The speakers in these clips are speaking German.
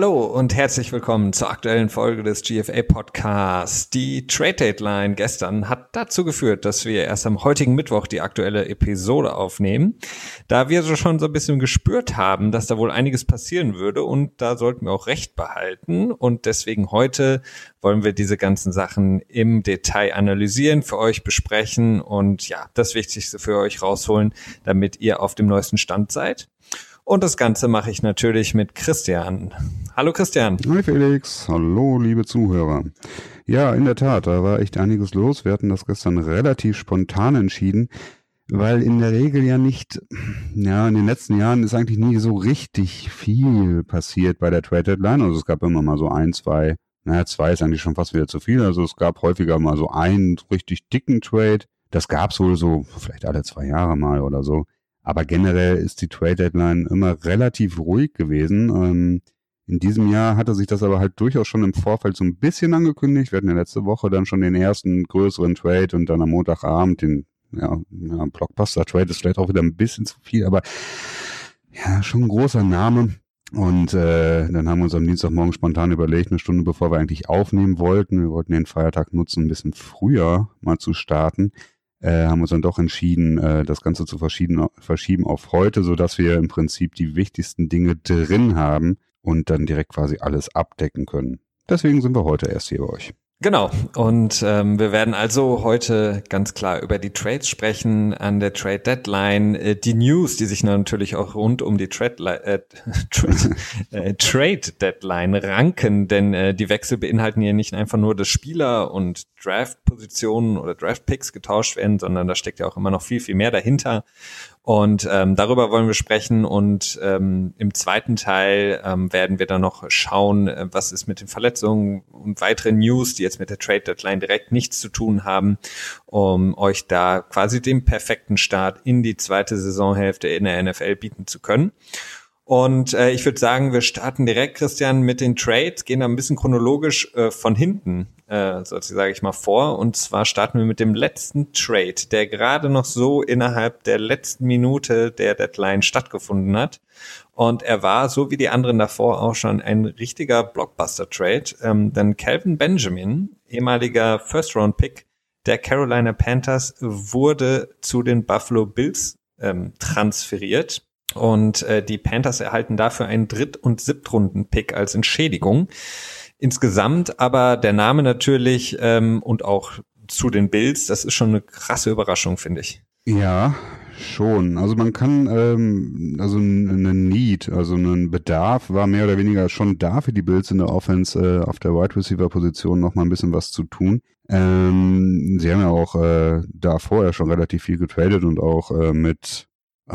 Hallo und herzlich willkommen zur aktuellen Folge des GFA Podcasts. Die Trade Deadline gestern hat dazu geführt, dass wir erst am heutigen Mittwoch die aktuelle Episode aufnehmen. Da wir so schon so ein bisschen gespürt haben, dass da wohl einiges passieren würde und da sollten wir auch recht behalten und deswegen heute wollen wir diese ganzen Sachen im Detail analysieren, für euch besprechen und ja, das Wichtigste für euch rausholen, damit ihr auf dem neuesten Stand seid. Und das Ganze mache ich natürlich mit Christian. Hallo Christian. Hi Felix. Hallo liebe Zuhörer. Ja, in der Tat, da war echt einiges los. Wir hatten das gestern relativ spontan entschieden, weil in der Regel ja nicht, ja, in den letzten Jahren ist eigentlich nie so richtig viel passiert bei der Trade Deadline. Also es gab immer mal so ein, zwei, naja, zwei ist eigentlich schon fast wieder zu viel. Also es gab häufiger mal so einen richtig dicken Trade. Das gab's wohl so vielleicht alle zwei Jahre mal oder so. Aber generell ist die Trade Deadline immer relativ ruhig gewesen. Ähm, in diesem Jahr hatte sich das aber halt durchaus schon im Vorfeld so ein bisschen angekündigt. Wir hatten ja letzte Woche dann schon den ersten größeren Trade und dann am Montagabend den ja, ja Blockbuster-Trade ist vielleicht auch wieder ein bisschen zu viel, aber ja, schon ein großer Name. Und äh, dann haben wir uns am Dienstagmorgen spontan überlegt, eine Stunde bevor wir eigentlich aufnehmen wollten, wir wollten den Feiertag nutzen, ein bisschen früher mal zu starten, äh, haben uns dann doch entschieden, äh, das Ganze zu verschieben, verschieben auf heute, so dass wir im Prinzip die wichtigsten Dinge drin haben und dann direkt quasi alles abdecken können. Deswegen sind wir heute erst hier bei euch. Genau. Und ähm, wir werden also heute ganz klar über die Trades sprechen, an der Trade Deadline, äh, die News, die sich natürlich auch rund um die Trade, äh, Trade, äh, Trade Deadline ranken, denn äh, die Wechsel beinhalten ja nicht einfach nur, dass Spieler und Draft-Positionen oder Draft-Picks getauscht werden, sondern da steckt ja auch immer noch viel, viel mehr dahinter. Und ähm, darüber wollen wir sprechen. Und ähm, im zweiten Teil ähm, werden wir dann noch schauen, äh, was ist mit den Verletzungen und weiteren News, die jetzt mit der Trade Deadline direkt nichts zu tun haben, um euch da quasi den perfekten Start in die zweite Saisonhälfte in der NFL bieten zu können. Und äh, ich würde sagen, wir starten direkt, Christian, mit den Trades, gehen da ein bisschen chronologisch äh, von hinten, äh, so sage ich mal, vor. Und zwar starten wir mit dem letzten Trade, der gerade noch so innerhalb der letzten Minute der Deadline stattgefunden hat. Und er war, so wie die anderen davor, auch schon ein richtiger Blockbuster-Trade. Ähm, denn Calvin Benjamin, ehemaliger First-Round-Pick der Carolina Panthers, wurde zu den Buffalo Bills ähm, transferiert und äh, die Panthers erhalten dafür einen Dritt- und Siebtrunden-Pick als Entschädigung. Insgesamt aber der Name natürlich ähm, und auch zu den Bills, das ist schon eine krasse Überraschung, finde ich. Ja, schon. Also man kann, ähm, also eine Need, also ein Bedarf war mehr oder weniger schon da für die Bills in der Offense äh, auf der Wide Receiver Position noch mal ein bisschen was zu tun. Ähm, sie haben ja auch äh, da vorher schon relativ viel getradet und auch äh, mit äh,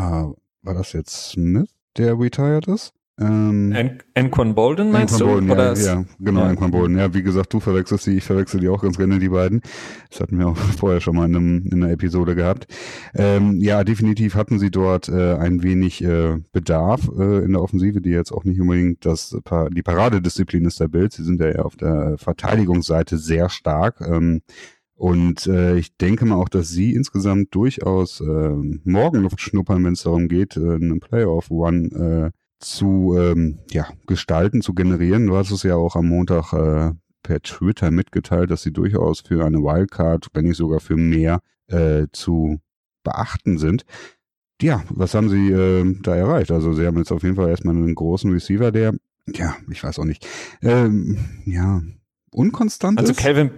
war das jetzt Smith, der retired ist? Ähm, Anquan Bolden meinst Anquan du? Bolden, Oder ja, ja, genau, ja. Anquan Bolden. Ja, wie gesagt, du verwechselst die, ich verwechsel die auch ganz gerne, die beiden. Das hatten wir auch vorher schon mal in, einem, in einer Episode gehabt. Ähm, ja, definitiv hatten sie dort äh, ein wenig äh, Bedarf äh, in der Offensive, die jetzt auch nicht unbedingt das die Paradedisziplin ist der Bild. Sie sind ja eher auf der Verteidigungsseite sehr stark. Ähm, und äh, ich denke mal auch, dass sie insgesamt durchaus äh, Morgenluft schnuppern, wenn es darum geht, äh, einen Playoff-One äh, zu ähm, ja, gestalten, zu generieren. Du hast es ja auch am Montag äh, per Twitter mitgeteilt, dass sie durchaus für eine Wildcard, wenn nicht sogar für mehr, äh, zu beachten sind. Ja, was haben sie äh, da erreicht? Also sie haben jetzt auf jeden Fall erstmal einen großen Receiver, der, ja, ich weiß auch nicht, ähm, ja, unkonstant also ist. Also Calvin,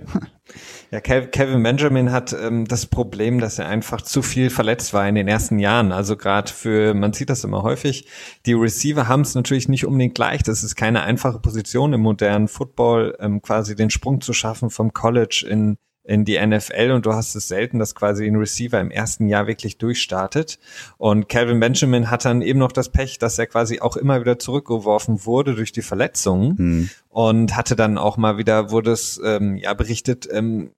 ja, Kevin Benjamin hat ähm, das Problem, dass er einfach zu viel verletzt war in den ersten Jahren. Also gerade für, man sieht das immer häufig, die Receiver haben es natürlich nicht unbedingt gleich. Das ist keine einfache Position im modernen Football, ähm, quasi den Sprung zu schaffen vom College in in die NFL und du hast es selten, dass quasi ein Receiver im ersten Jahr wirklich durchstartet. Und Calvin Benjamin hat dann eben noch das Pech, dass er quasi auch immer wieder zurückgeworfen wurde durch die Verletzungen hm. und hatte dann auch mal wieder, wurde es ähm, ja berichtet, ähm,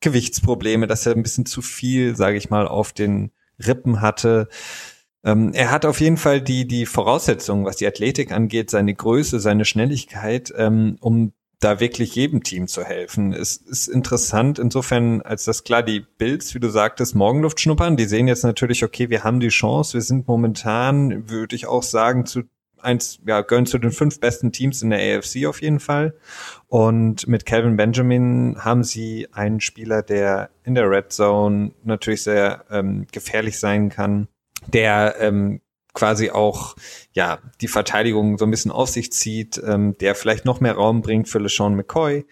Gewichtsprobleme, dass er ein bisschen zu viel, sage ich mal, auf den Rippen hatte. Ähm, er hat auf jeden Fall die, die Voraussetzungen, was die Athletik angeht, seine Größe, seine Schnelligkeit, ähm, um da wirklich jedem Team zu helfen. Es ist interessant insofern, als das klar die Bills, wie du sagtest, Morgenluft schnuppern. Die sehen jetzt natürlich, okay, wir haben die Chance. Wir sind momentan, würde ich auch sagen, zu eins, ja, gehören zu den fünf besten Teams in der AFC auf jeden Fall. Und mit Calvin Benjamin haben sie einen Spieler, der in der Red Zone natürlich sehr ähm, gefährlich sein kann, der ähm, quasi auch ja die Verteidigung so ein bisschen auf sich zieht, ähm, der vielleicht noch mehr Raum bringt für LeSean McCoy.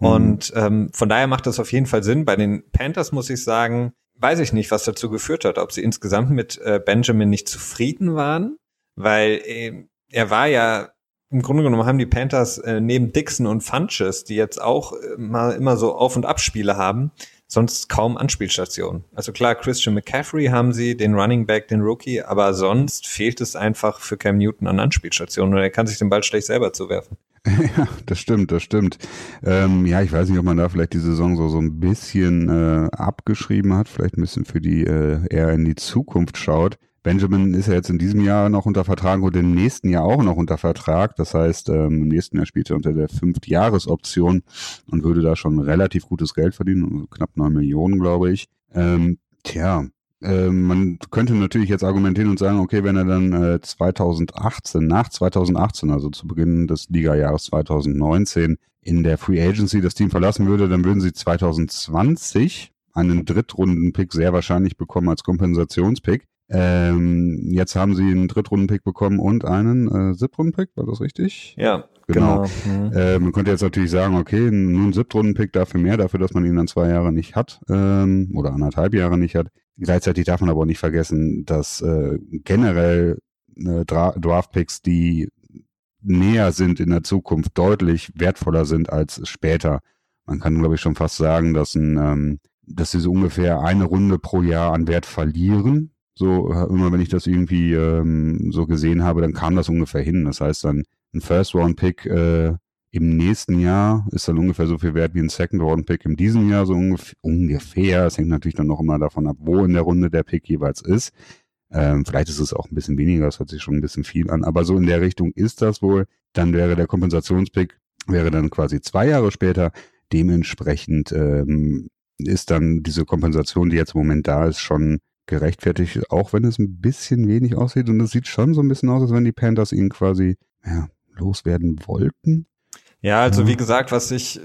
Mhm. Und ähm, von daher macht das auf jeden Fall Sinn. Bei den Panthers muss ich sagen, weiß ich nicht, was dazu geführt hat, ob sie insgesamt mit äh, Benjamin nicht zufrieden waren, weil äh, er war ja im Grunde genommen haben die Panthers äh, neben Dixon und Funches, die jetzt auch äh, mal immer so Auf- und Abspiele haben, sonst kaum Anspielstationen. Also klar, Christian McCaffrey haben sie, den Running Back, den Rookie, aber sonst fehlt es einfach für Cam Newton an Anspielstationen und er kann sich den Ball schlecht selber zuwerfen. Ja, das stimmt, das stimmt. Ähm, ja, ich weiß nicht, ob man da vielleicht die Saison so, so ein bisschen äh, abgeschrieben hat, vielleicht ein bisschen für die äh, eher in die Zukunft schaut. Benjamin ist ja jetzt in diesem Jahr noch unter Vertrag und im nächsten Jahr auch noch unter Vertrag. Das heißt, ähm, im nächsten Jahr spielt er unter der Fünftjahresoption und würde da schon relativ gutes Geld verdienen, also knapp neun Millionen, glaube ich. Ähm, tja, äh, man könnte natürlich jetzt argumentieren und sagen, okay, wenn er dann äh, 2018, nach 2018, also zu Beginn des Liga-Jahres 2019, in der Free Agency das Team verlassen würde, dann würden sie 2020 einen Drittrunden-Pick sehr wahrscheinlich bekommen als Kompensationspick. Ähm, jetzt haben sie einen Drittrunden-Pick bekommen und einen äh, Siebtrunden-Pick, war das richtig? Ja, genau. genau. Mhm. Äh, man könnte jetzt natürlich sagen, okay, nur ein Siebtrunden-Pick dafür mehr, dafür, dass man ihn dann zwei Jahre nicht hat ähm, oder anderthalb Jahre nicht hat. Gleichzeitig darf man aber auch nicht vergessen, dass äh, generell äh, Draft-Picks, die näher sind in der Zukunft, deutlich wertvoller sind als später. Man kann, glaube ich, schon fast sagen, dass ein ähm, dass sie so ungefähr eine Runde pro Jahr an Wert verlieren, so, immer wenn ich das irgendwie ähm, so gesehen habe, dann kam das ungefähr hin. Das heißt dann, ein First-Round-Pick äh, im nächsten Jahr ist dann ungefähr so viel wert wie ein Second-Round-Pick in diesem Jahr, so ungef ungefähr. Es hängt natürlich dann noch immer davon ab, wo in der Runde der Pick jeweils ist. Ähm, vielleicht ist es auch ein bisschen weniger, das hört sich schon ein bisschen viel an, aber so in der Richtung ist das wohl. Dann wäre der Kompensationspick, wäre dann quasi zwei Jahre später. Dementsprechend ähm, ist dann diese Kompensation, die jetzt im Moment da ist, schon gerechtfertigt, auch wenn es ein bisschen wenig aussieht. Und es sieht schon so ein bisschen aus, als wenn die Panthers ihn quasi ja, loswerden wollten. Ja, also ja. wie gesagt, was ich äh,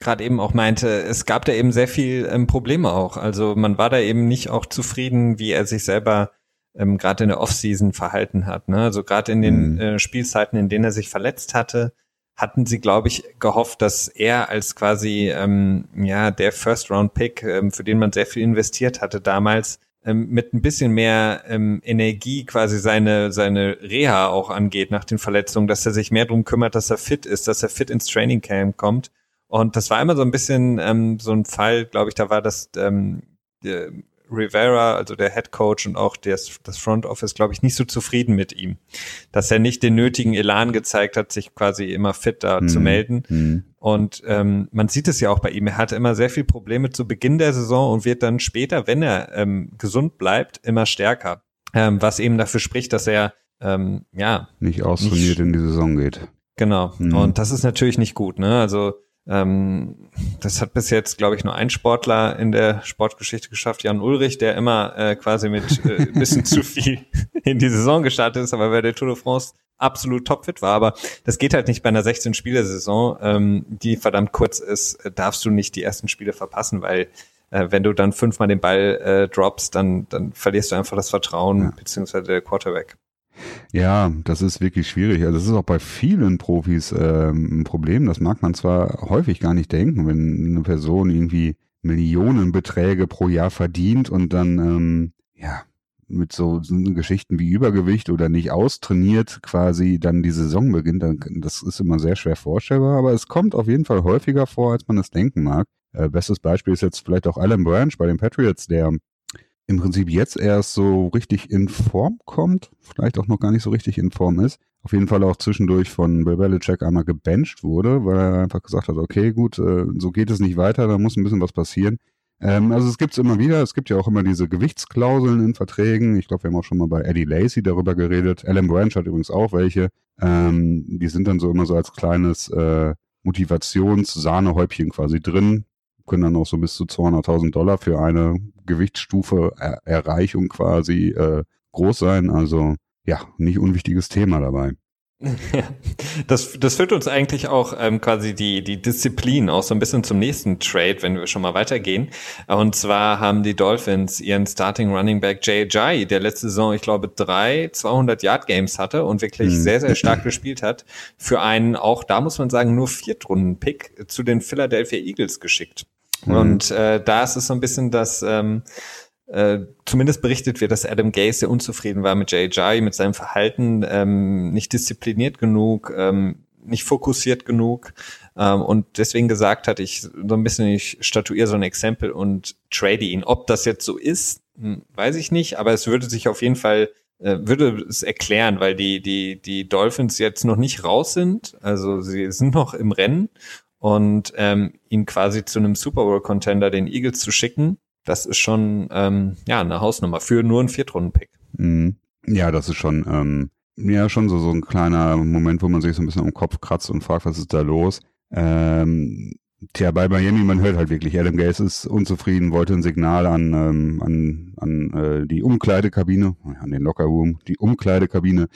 gerade eben auch meinte, es gab da eben sehr viel ähm, Probleme auch. Also man war da eben nicht auch zufrieden, wie er sich selber ähm, gerade in der Offseason verhalten hat. Ne? Also gerade in den mhm. äh, Spielzeiten, in denen er sich verletzt hatte, hatten sie, glaube ich, gehofft, dass er als quasi ähm, ja der First-Round-Pick, ähm, für den man sehr viel investiert hatte damals, ähm, mit ein bisschen mehr ähm, Energie quasi seine, seine Reha auch angeht nach den Verletzungen, dass er sich mehr drum kümmert, dass er fit ist, dass er fit ins Training Camp kommt. Und das war immer so ein bisschen ähm, so ein Fall, glaube ich, da war das ähm, Rivera, also der Head Coach und auch das, das Front Office, glaube ich, nicht so zufrieden mit ihm, dass er nicht den nötigen Elan gezeigt hat, sich quasi immer fit da mhm. zu melden. Mhm. Und ähm, man sieht es ja auch bei ihm. Er hatte immer sehr viel Probleme zu Beginn der Saison und wird dann später, wenn er ähm, gesund bleibt, immer stärker. Ähm, was eben dafür spricht, dass er ähm, ja nicht austrainiert in die Saison geht. Genau. Mhm. Und das ist natürlich nicht gut. Ne? Also ähm, das hat bis jetzt, glaube ich, nur ein Sportler in der Sportgeschichte geschafft, Jan Ulrich, der immer äh, quasi mit äh, ein bisschen zu viel in die Saison gestartet ist, aber bei der Tour de France absolut topfit war. Aber das geht halt nicht bei einer 16-Spieler-Saison, ähm, die verdammt kurz ist, äh, darfst du nicht die ersten Spiele verpassen, weil äh, wenn du dann fünfmal den Ball äh, droppst, dann, dann verlierst du einfach das Vertrauen, ja. beziehungsweise der Quarterback. Ja, das ist wirklich schwierig. Also das ist auch bei vielen Profis ähm, ein Problem. Das mag man zwar häufig gar nicht denken, wenn eine Person irgendwie Millionenbeträge pro Jahr verdient und dann ähm, ja mit so, so Geschichten wie Übergewicht oder nicht austrainiert quasi dann die Saison beginnt, dann das ist immer sehr schwer vorstellbar, aber es kommt auf jeden Fall häufiger vor, als man es denken mag. Äh, bestes Beispiel ist jetzt vielleicht auch Alan Branch bei den Patriots, der im Prinzip jetzt erst so richtig in Form kommt, vielleicht auch noch gar nicht so richtig in Form ist. Auf jeden Fall auch zwischendurch von Bill Belichick einmal gebencht wurde, weil er einfach gesagt hat, okay, gut, äh, so geht es nicht weiter, da muss ein bisschen was passieren. Ähm, also es gibt es immer wieder, es gibt ja auch immer diese Gewichtsklauseln in Verträgen. Ich glaube, wir haben auch schon mal bei Eddie Lacey darüber geredet. Alan Branch hat übrigens auch welche. Ähm, die sind dann so immer so als kleines äh, Motivations-Sahnehäubchen quasi drin können dann auch so bis zu 200.000 Dollar für eine Gewichtsstufe er Erreichung quasi äh, groß sein. Also ja, nicht unwichtiges Thema dabei. Ja, das, das führt uns eigentlich auch ähm, quasi die, die Disziplin auch so ein bisschen zum nächsten Trade, wenn wir schon mal weitergehen. Und zwar haben die Dolphins ihren Starting Running Back Jay Jai, der letzte Saison, ich glaube, drei 200 Yard Games hatte und wirklich mhm. sehr, sehr stark gespielt hat, für einen auch, da muss man sagen, nur Viertrunden-Pick zu den Philadelphia Eagles geschickt. Mhm. Und äh, da ist es so ein bisschen das, ähm, äh, zumindest berichtet wird, dass Adam Gase sehr unzufrieden war mit JJ, mit seinem Verhalten, ähm, nicht diszipliniert genug, ähm, nicht fokussiert genug ähm, und deswegen gesagt hat, ich so ein bisschen, ich statuiere so ein Exempel und trade ihn. Ob das jetzt so ist, hm, weiß ich nicht, aber es würde sich auf jeden Fall äh, würde es erklären, weil die die die Dolphins jetzt noch nicht raus sind, also sie sind noch im Rennen und ähm, ihn quasi zu einem Super Bowl Contender, den Eagles zu schicken, das ist schon ähm, ja eine Hausnummer für nur einen Viertrunden-Pick. Mhm. Ja, das ist schon ähm, ja schon so so ein kleiner Moment, wo man sich so ein bisschen am Kopf kratzt und fragt, was ist da los. Ähm, tja, bei Miami, man hört halt wirklich, Adam Gase ist unzufrieden, wollte ein Signal an ähm, an an äh, die Umkleidekabine, an den Lockerroom, die Umkleidekabine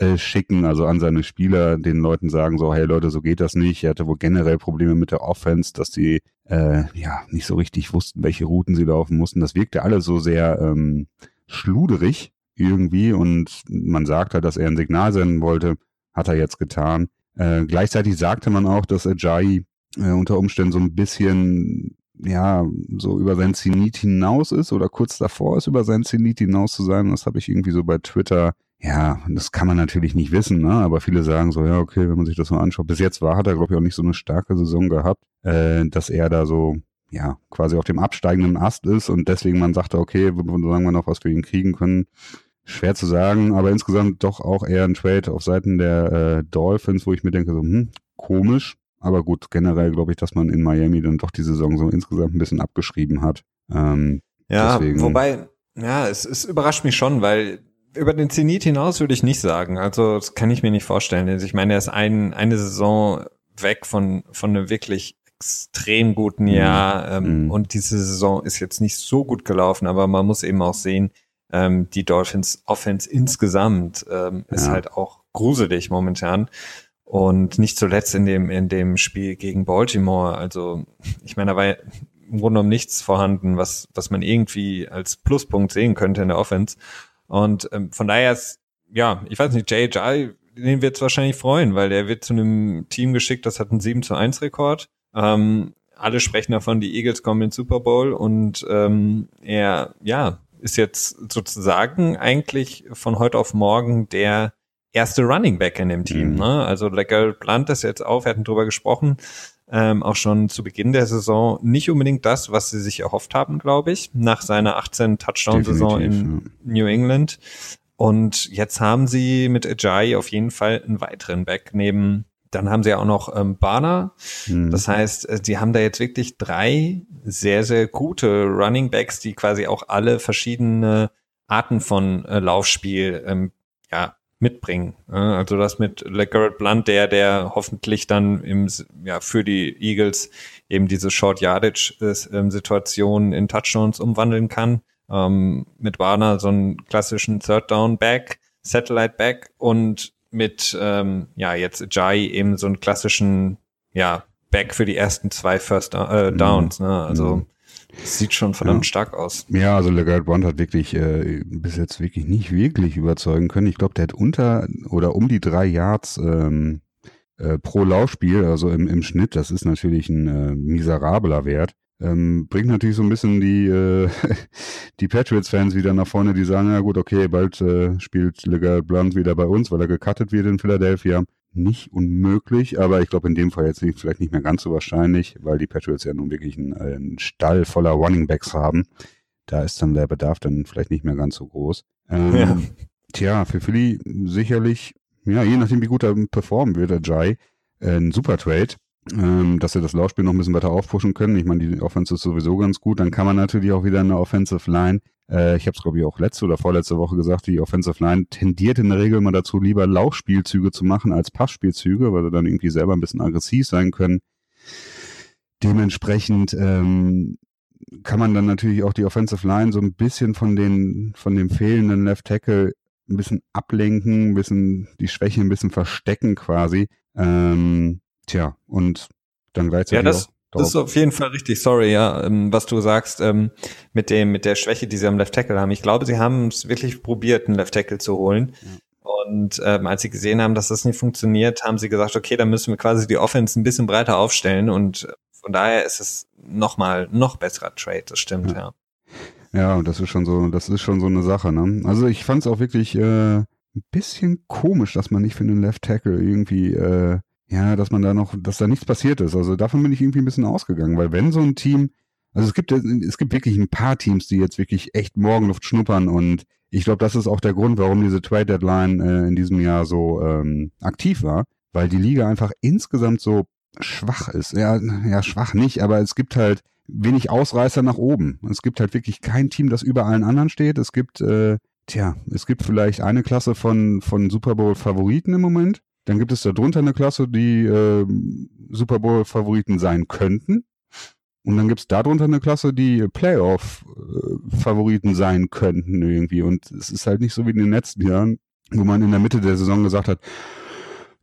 äh, schicken, also an seine Spieler, den Leuten sagen so, hey Leute, so geht das nicht. Er hatte wohl generell Probleme mit der Offense, dass die äh, ja nicht so richtig wussten, welche Routen sie laufen mussten. Das wirkte alles so sehr ähm, schluderig irgendwie und man sagte, halt, dass er ein Signal senden wollte, hat er jetzt getan. Äh, gleichzeitig sagte man auch, dass Ajayi äh, unter Umständen so ein bisschen ja, so über sein Zenit hinaus ist oder kurz davor ist, über sein Zenit hinaus zu sein. Das habe ich irgendwie so bei Twitter ja, das kann man natürlich nicht wissen, ne? aber viele sagen so, ja, okay, wenn man sich das mal anschaut. Bis jetzt war, hat er, glaube ich, auch nicht so eine starke Saison gehabt, äh, dass er da so, ja, quasi auf dem absteigenden Ast ist und deswegen man sagte, okay, solange wir noch was für ihn kriegen können, schwer zu sagen, aber insgesamt doch auch eher ein Trade auf Seiten der äh, Dolphins, wo ich mir denke, so, hm, komisch, aber gut, generell glaube ich, dass man in Miami dann doch die Saison so insgesamt ein bisschen abgeschrieben hat. Ähm, ja, deswegen. wobei, ja, es, es überrascht mich schon, weil über den Zenit hinaus würde ich nicht sagen. Also das kann ich mir nicht vorstellen. Also ich meine, er ist ein, eine Saison weg von, von einem wirklich extrem guten mhm. Jahr ähm, mhm. und diese Saison ist jetzt nicht so gut gelaufen, aber man muss eben auch sehen, ähm, die Dolphins Offense insgesamt ähm, ist ja. halt auch gruselig momentan und nicht zuletzt in dem in dem Spiel gegen Baltimore. Also ich meine, da war im Grunde genommen nichts vorhanden, was was man irgendwie als Pluspunkt sehen könnte in der Offense. Und ähm, von daher ist, ja, ich weiß nicht, JJ, den wird es wahrscheinlich freuen, weil der wird zu einem Team geschickt, das hat einen 7 zu 1 Rekord. Ähm, alle sprechen davon, die Eagles kommen in den Super Bowl und ähm, er, ja, ist jetzt sozusagen eigentlich von heute auf morgen der erste Running Back in dem Team. Mhm. Ne? Also Legal Blunt ist jetzt auf, wir hatten drüber gesprochen, ähm, auch schon zu Beginn der Saison nicht unbedingt das, was sie sich erhofft haben, glaube ich, nach seiner 18 Touchdown-Saison in ja. New England. Und jetzt haben sie mit Ajayi auf jeden Fall einen weiteren Back neben dann haben sie ja auch noch ähm, Barner. Mhm. Das heißt, äh, die haben da jetzt wirklich drei sehr, sehr gute Running Backs, die quasi auch alle verschiedene Arten von äh, Laufspiel ähm, ja, mitbringen. Also das mit LeGarrette Blunt, der, der hoffentlich dann im, ja, für die Eagles eben diese Short Yardage ähm, Situation in Touchdowns umwandeln kann. Ähm, mit Warner so einen klassischen Third Down Back, Satellite Back und mit, ähm, ja, jetzt Jai eben so einen klassischen, ja, Back für die ersten zwei First äh, mhm. Downs, ne? Also, mhm. Sieht schon verdammt ja. stark aus. Ja, also Legarde Bond hat wirklich äh, bis jetzt wirklich nicht wirklich überzeugen können. Ich glaube, der hat unter oder um die drei Yards ähm, äh, pro Laufspiel, also im, im Schnitt. Das ist natürlich ein äh, miserabler Wert. Ähm, bringt natürlich so ein bisschen die, äh, die Patriots-Fans wieder nach vorne, die sagen, ja gut, okay, bald äh, spielt Legarde Blunt wieder bei uns, weil er gecuttet wird in Philadelphia nicht unmöglich, aber ich glaube in dem Fall jetzt nicht, vielleicht nicht mehr ganz so wahrscheinlich, weil die Patriots ja nun wirklich einen, einen Stall voller Running Backs haben. Da ist dann der Bedarf dann vielleicht nicht mehr ganz so groß. Ähm, ja. Tja, für Philly sicherlich, ja, je nachdem wie gut er performen wird, der Jai, äh, ein super Trade ähm, dass sie das Laufspiel noch ein bisschen weiter aufpushen können. Ich meine, die Offense ist sowieso ganz gut. Dann kann man natürlich auch wieder eine Offensive Line. Äh, ich habe es, glaube ich, auch letzte oder vorletzte Woche gesagt, die Offensive Line tendiert in der Regel mal dazu, lieber Laufspielzüge zu machen als Passspielzüge, weil sie dann irgendwie selber ein bisschen aggressiv sein können. Dementsprechend ähm, kann man dann natürlich auch die Offensive Line so ein bisschen von den von dem fehlenden Left Tackle ein bisschen ablenken, ein bisschen die Schwäche ein bisschen verstecken quasi. Ähm, tja, und dann gleichzeitig ja, das, das ist auf jeden Fall richtig. Sorry, ja, ähm, was du sagst ähm, mit dem mit der Schwäche, die sie am Left Tackle haben. Ich glaube, sie haben es wirklich probiert, einen Left Tackle zu holen. Ja. Und ähm, als sie gesehen haben, dass das nicht funktioniert, haben sie gesagt, okay, dann müssen wir quasi die Offense ein bisschen breiter aufstellen. Und von daher ist es nochmal noch besserer Trade. Das stimmt, ja. ja. Ja, das ist schon so, das ist schon so eine Sache. Ne? Also ich fand es auch wirklich äh, ein bisschen komisch, dass man nicht für den Left Tackle irgendwie äh, ja, dass man da noch, dass da nichts passiert ist. Also davon bin ich irgendwie ein bisschen ausgegangen, weil wenn so ein Team, also es gibt, es gibt wirklich ein paar Teams, die jetzt wirklich echt Morgenluft schnuppern und ich glaube, das ist auch der Grund, warum diese Trade Deadline äh, in diesem Jahr so ähm, aktiv war, weil die Liga einfach insgesamt so schwach ist. Ja, ja, schwach nicht, aber es gibt halt wenig Ausreißer nach oben. Es gibt halt wirklich kein Team, das über allen anderen steht. Es gibt, äh, tja, es gibt vielleicht eine Klasse von, von Super Bowl Favoriten im Moment. Dann gibt es da drunter eine Klasse, die äh, Super Bowl-Favoriten sein könnten. Und dann gibt es darunter eine Klasse, die Playoff-Favoriten sein könnten irgendwie. Und es ist halt nicht so wie in den letzten Jahren, wo man in der Mitte der Saison gesagt hat,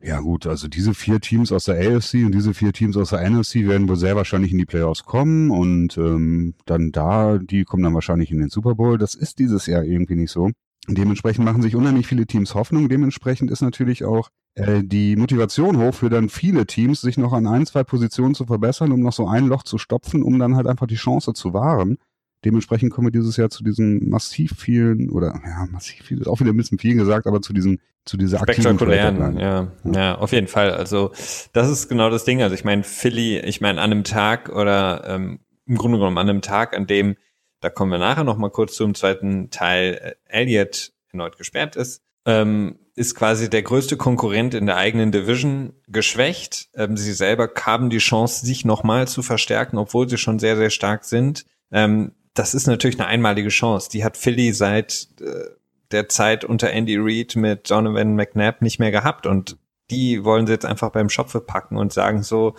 ja gut, also diese vier Teams aus der AFC und diese vier Teams aus der NFC werden wohl sehr wahrscheinlich in die Playoffs kommen und ähm, dann da, die kommen dann wahrscheinlich in den Super Bowl. Das ist dieses Jahr irgendwie nicht so. Dementsprechend machen sich unheimlich viele Teams Hoffnung. Dementsprechend ist natürlich auch äh, die Motivation hoch für dann viele Teams, sich noch an ein, zwei Positionen zu verbessern, um noch so ein Loch zu stopfen, um dann halt einfach die Chance zu wahren. Dementsprechend kommen wir dieses Jahr zu diesen massiv vielen, oder ja, massiv viel, ist auch wieder ein bisschen viel gesagt, aber zu diesen, zu dieser Spektakulären, ja, ja, ja, auf jeden Fall. Also das ist genau das Ding. Also ich meine, Philly, ich meine, an einem Tag oder ähm, im Grunde genommen an einem Tag, an dem da kommen wir nachher noch mal kurz zum zweiten Teil, äh, Elliott erneut gesperrt ist, ähm, ist quasi der größte Konkurrent in der eigenen Division geschwächt. Ähm, sie selber haben die Chance, sich nochmal zu verstärken, obwohl sie schon sehr, sehr stark sind. Ähm, das ist natürlich eine einmalige Chance. Die hat Philly seit äh, der Zeit unter Andy Reid mit Donovan McNabb nicht mehr gehabt und die wollen sie jetzt einfach beim Schopfe packen und sagen so,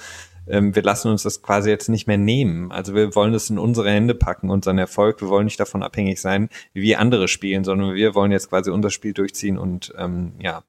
ähm, wir lassen uns das quasi jetzt nicht mehr nehmen. Also wir wollen das in unsere Hände packen, unseren Erfolg. Wir wollen nicht davon abhängig sein, wie andere spielen, sondern wir wollen jetzt quasi unser Spiel durchziehen und ähm, ja,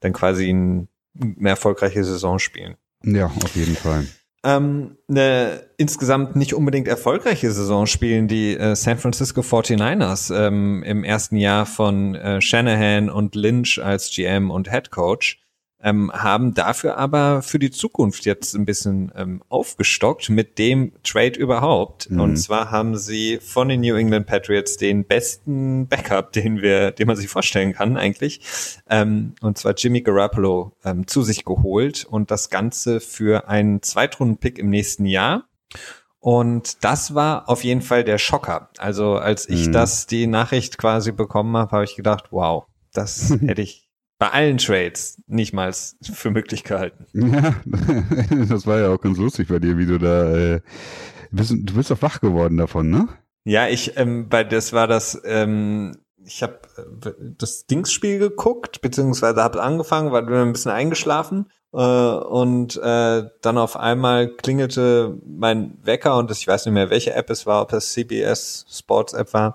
dann quasi ein, eine erfolgreiche Saison spielen. Ja, auf jeden Fall. Ähm, eine insgesamt nicht unbedingt erfolgreiche Saison spielen die äh, San Francisco 49ers ähm, im ersten Jahr von äh, Shanahan und Lynch als GM und Head Coach ähm, haben dafür aber für die Zukunft jetzt ein bisschen ähm, aufgestockt mit dem Trade überhaupt. Mhm. Und zwar haben sie von den New England Patriots den besten Backup, den wir, den man sich vorstellen kann eigentlich, ähm, und zwar Jimmy Garoppolo ähm, zu sich geholt und das Ganze für einen Zweitrunden-Pick im nächsten Jahr. Und das war auf jeden Fall der Schocker. Also als ich mhm. das, die Nachricht quasi bekommen habe, habe ich gedacht, wow, das hätte ich bei allen Trades nicht mal für möglich gehalten. Ja, das war ja auch ganz lustig bei dir, wie du da, äh, bist, du bist doch wach geworden davon, ne? Ja, ich, ähm, bei, das war das, ähm, ich habe äh, das Dingsspiel geguckt, beziehungsweise habe angefangen, war ein bisschen eingeschlafen äh, und äh, dann auf einmal klingelte mein Wecker und das, ich weiß nicht mehr, welche App es war, ob das CBS Sports App war,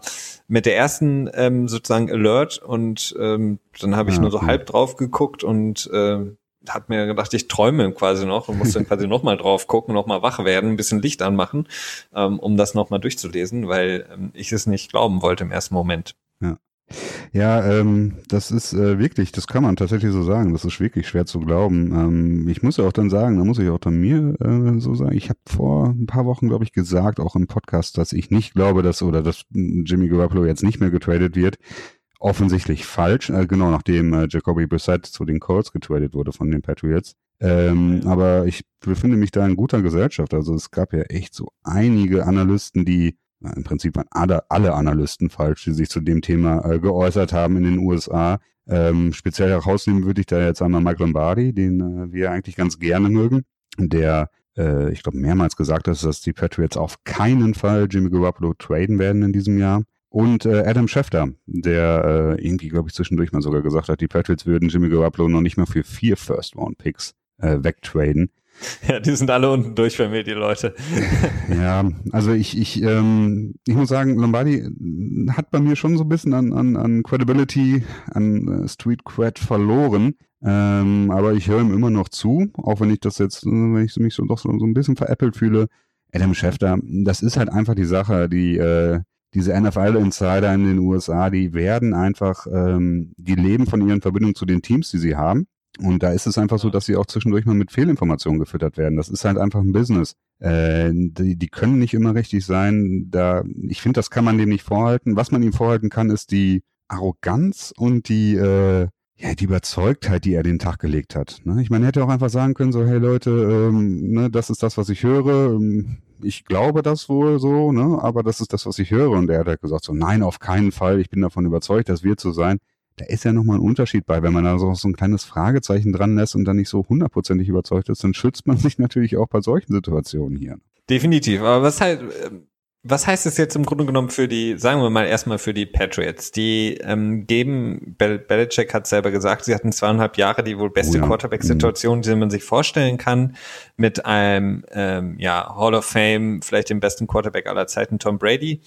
mit der ersten ähm, sozusagen Alert und ähm, dann habe ich ah, nur so halb drauf geguckt und äh, hat mir gedacht, ich träume quasi noch und muss dann quasi nochmal drauf gucken, nochmal wach werden, ein bisschen Licht anmachen, ähm, um das nochmal durchzulesen, weil ähm, ich es nicht glauben wollte im ersten Moment. Ja. Ähm, das ist äh, wirklich, das kann man tatsächlich so sagen. Das ist wirklich schwer zu glauben. Ähm, ich muss ja auch dann sagen, da muss ich auch dann mir äh, so sagen, ich habe vor ein paar Wochen, glaube ich, gesagt, auch im Podcast, dass ich nicht glaube, dass oder dass Jimmy Garoppolo jetzt nicht mehr getradet wird. Offensichtlich falsch, äh, genau nachdem äh, Jacoby Brissett zu den Colts getradet wurde von den Patriots. Ähm, aber ich befinde mich da in guter Gesellschaft. Also es gab ja echt so einige Analysten, die im Prinzip waren alle, alle Analysten falsch, die sich zu dem Thema äh, geäußert haben in den USA. Ähm, speziell herausnehmen würde ich da jetzt einmal Mike Lombardi, den äh, wir eigentlich ganz gerne mögen, der äh, ich glaube mehrmals gesagt hat, dass die Patriots auf keinen Fall Jimmy Garoppolo traden werden in diesem Jahr. Und äh, Adam Schefter, der äh, irgendwie, glaube ich, zwischendurch mal sogar gesagt hat, die Patriots würden Jimmy Garoppolo noch nicht mal für vier First-Round-Picks äh, wegtraden. Ja, die sind alle unten durch bei mir, die Leute. ja, also ich, ich, ähm, ich muss sagen, Lombardi hat bei mir schon so ein bisschen an, an, an Credibility, an äh, Street Cred verloren. Ähm, aber ich höre ihm immer noch zu, auch wenn ich das jetzt, äh, wenn ich mich so doch so, so ein bisschen veräppelt fühle. Adam Schefter, das ist halt einfach die Sache, die äh, diese NFL-Insider in den USA, die werden einfach, ähm, die leben von ihren Verbindungen zu den Teams, die sie haben. Und da ist es einfach so, dass sie auch zwischendurch mal mit Fehlinformationen gefüttert werden. Das ist halt einfach ein Business. Äh, die, die können nicht immer richtig sein. Da, ich finde, das kann man dem nicht vorhalten. Was man ihm vorhalten kann, ist die Arroganz und die, äh, ja, die Überzeugtheit, die er den Tag gelegt hat. Ne? Ich meine, er hätte auch einfach sagen können, so, hey Leute, ähm, ne, das ist das, was ich höre. Ähm, ich glaube das wohl so, ne, aber das ist das, was ich höre. Und er hat halt gesagt, so, nein, auf keinen Fall. Ich bin davon überzeugt, das wird so sein. Da ist ja nochmal ein Unterschied bei. Wenn man da so, so ein kleines Fragezeichen dran lässt und dann nicht so hundertprozentig überzeugt ist, dann schützt man sich natürlich auch bei solchen Situationen hier. Definitiv. Aber was halt, ähm, was heißt es jetzt im Grunde genommen für die, sagen wir mal erstmal für die Patriots? Die ähm, geben, Bel Belichick hat selber gesagt, sie hatten zweieinhalb Jahre die wohl beste oh ja. Quarterback-Situation, die man sich vorstellen kann, mit einem ähm, ja, Hall of Fame, vielleicht dem besten Quarterback aller Zeiten, Tom Brady.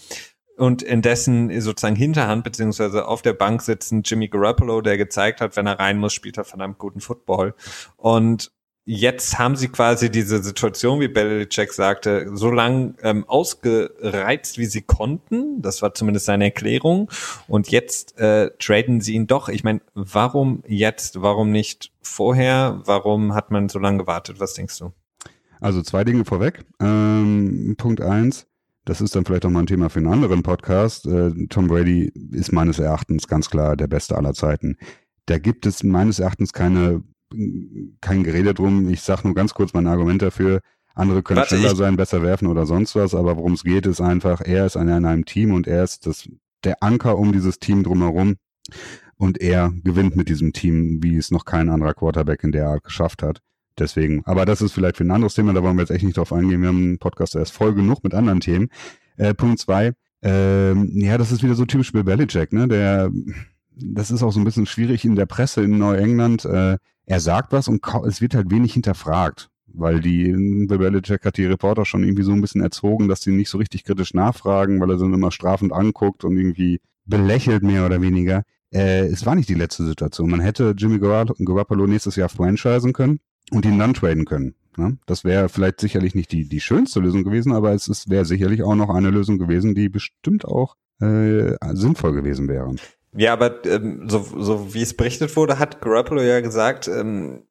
Und in dessen sozusagen Hinterhand beziehungsweise auf der Bank sitzen Jimmy Garoppolo, der gezeigt hat, wenn er rein muss, spielt er verdammt guten Football. Und jetzt haben sie quasi diese Situation, wie Belichick sagte, so lang ähm, ausgereizt, wie sie konnten. Das war zumindest seine Erklärung. Und jetzt äh, traden sie ihn doch. Ich meine, warum jetzt? Warum nicht vorher? Warum hat man so lange gewartet? Was denkst du? Also zwei Dinge vorweg. Ähm, Punkt eins. Das ist dann vielleicht auch mal ein Thema für einen anderen Podcast. Äh, Tom Brady ist meines Erachtens ganz klar der Beste aller Zeiten. Da gibt es meines Erachtens keine kein Gerede drum. Ich sage nur ganz kurz mein Argument dafür. Andere können Warte, schneller sein, besser werfen oder sonst was, aber worum es geht, ist einfach, er ist einer in einem Team und er ist das, der Anker um dieses Team drumherum und er gewinnt mit diesem Team, wie es noch kein anderer Quarterback in der Art geschafft hat. Deswegen, aber das ist vielleicht für ein anderes Thema, da wollen wir jetzt echt nicht drauf eingehen. Wir haben einen Podcast, der ist voll genug mit anderen Themen. Äh, Punkt zwei, ähm, ja, das ist wieder so typisch Bill Belichick, ne? Der, das ist auch so ein bisschen schwierig in der Presse in Neuengland. Äh, er sagt was und es wird halt wenig hinterfragt, weil die Bill Belichick hat die Reporter schon irgendwie so ein bisschen erzogen, dass sie nicht so richtig kritisch nachfragen, weil er sie immer strafend anguckt und irgendwie belächelt mehr oder weniger. Äh, es war nicht die letzte Situation. Man hätte Jimmy Garoppolo nächstes Jahr franchisen können und ihn dann traden können. Ne? Das wäre vielleicht sicherlich nicht die, die schönste Lösung gewesen, aber es, es wäre sicherlich auch noch eine Lösung gewesen, die bestimmt auch äh, sinnvoll gewesen wäre. Ja, aber ähm, so, so wie es berichtet wurde, hat Garoppolo ja gesagt, ähm,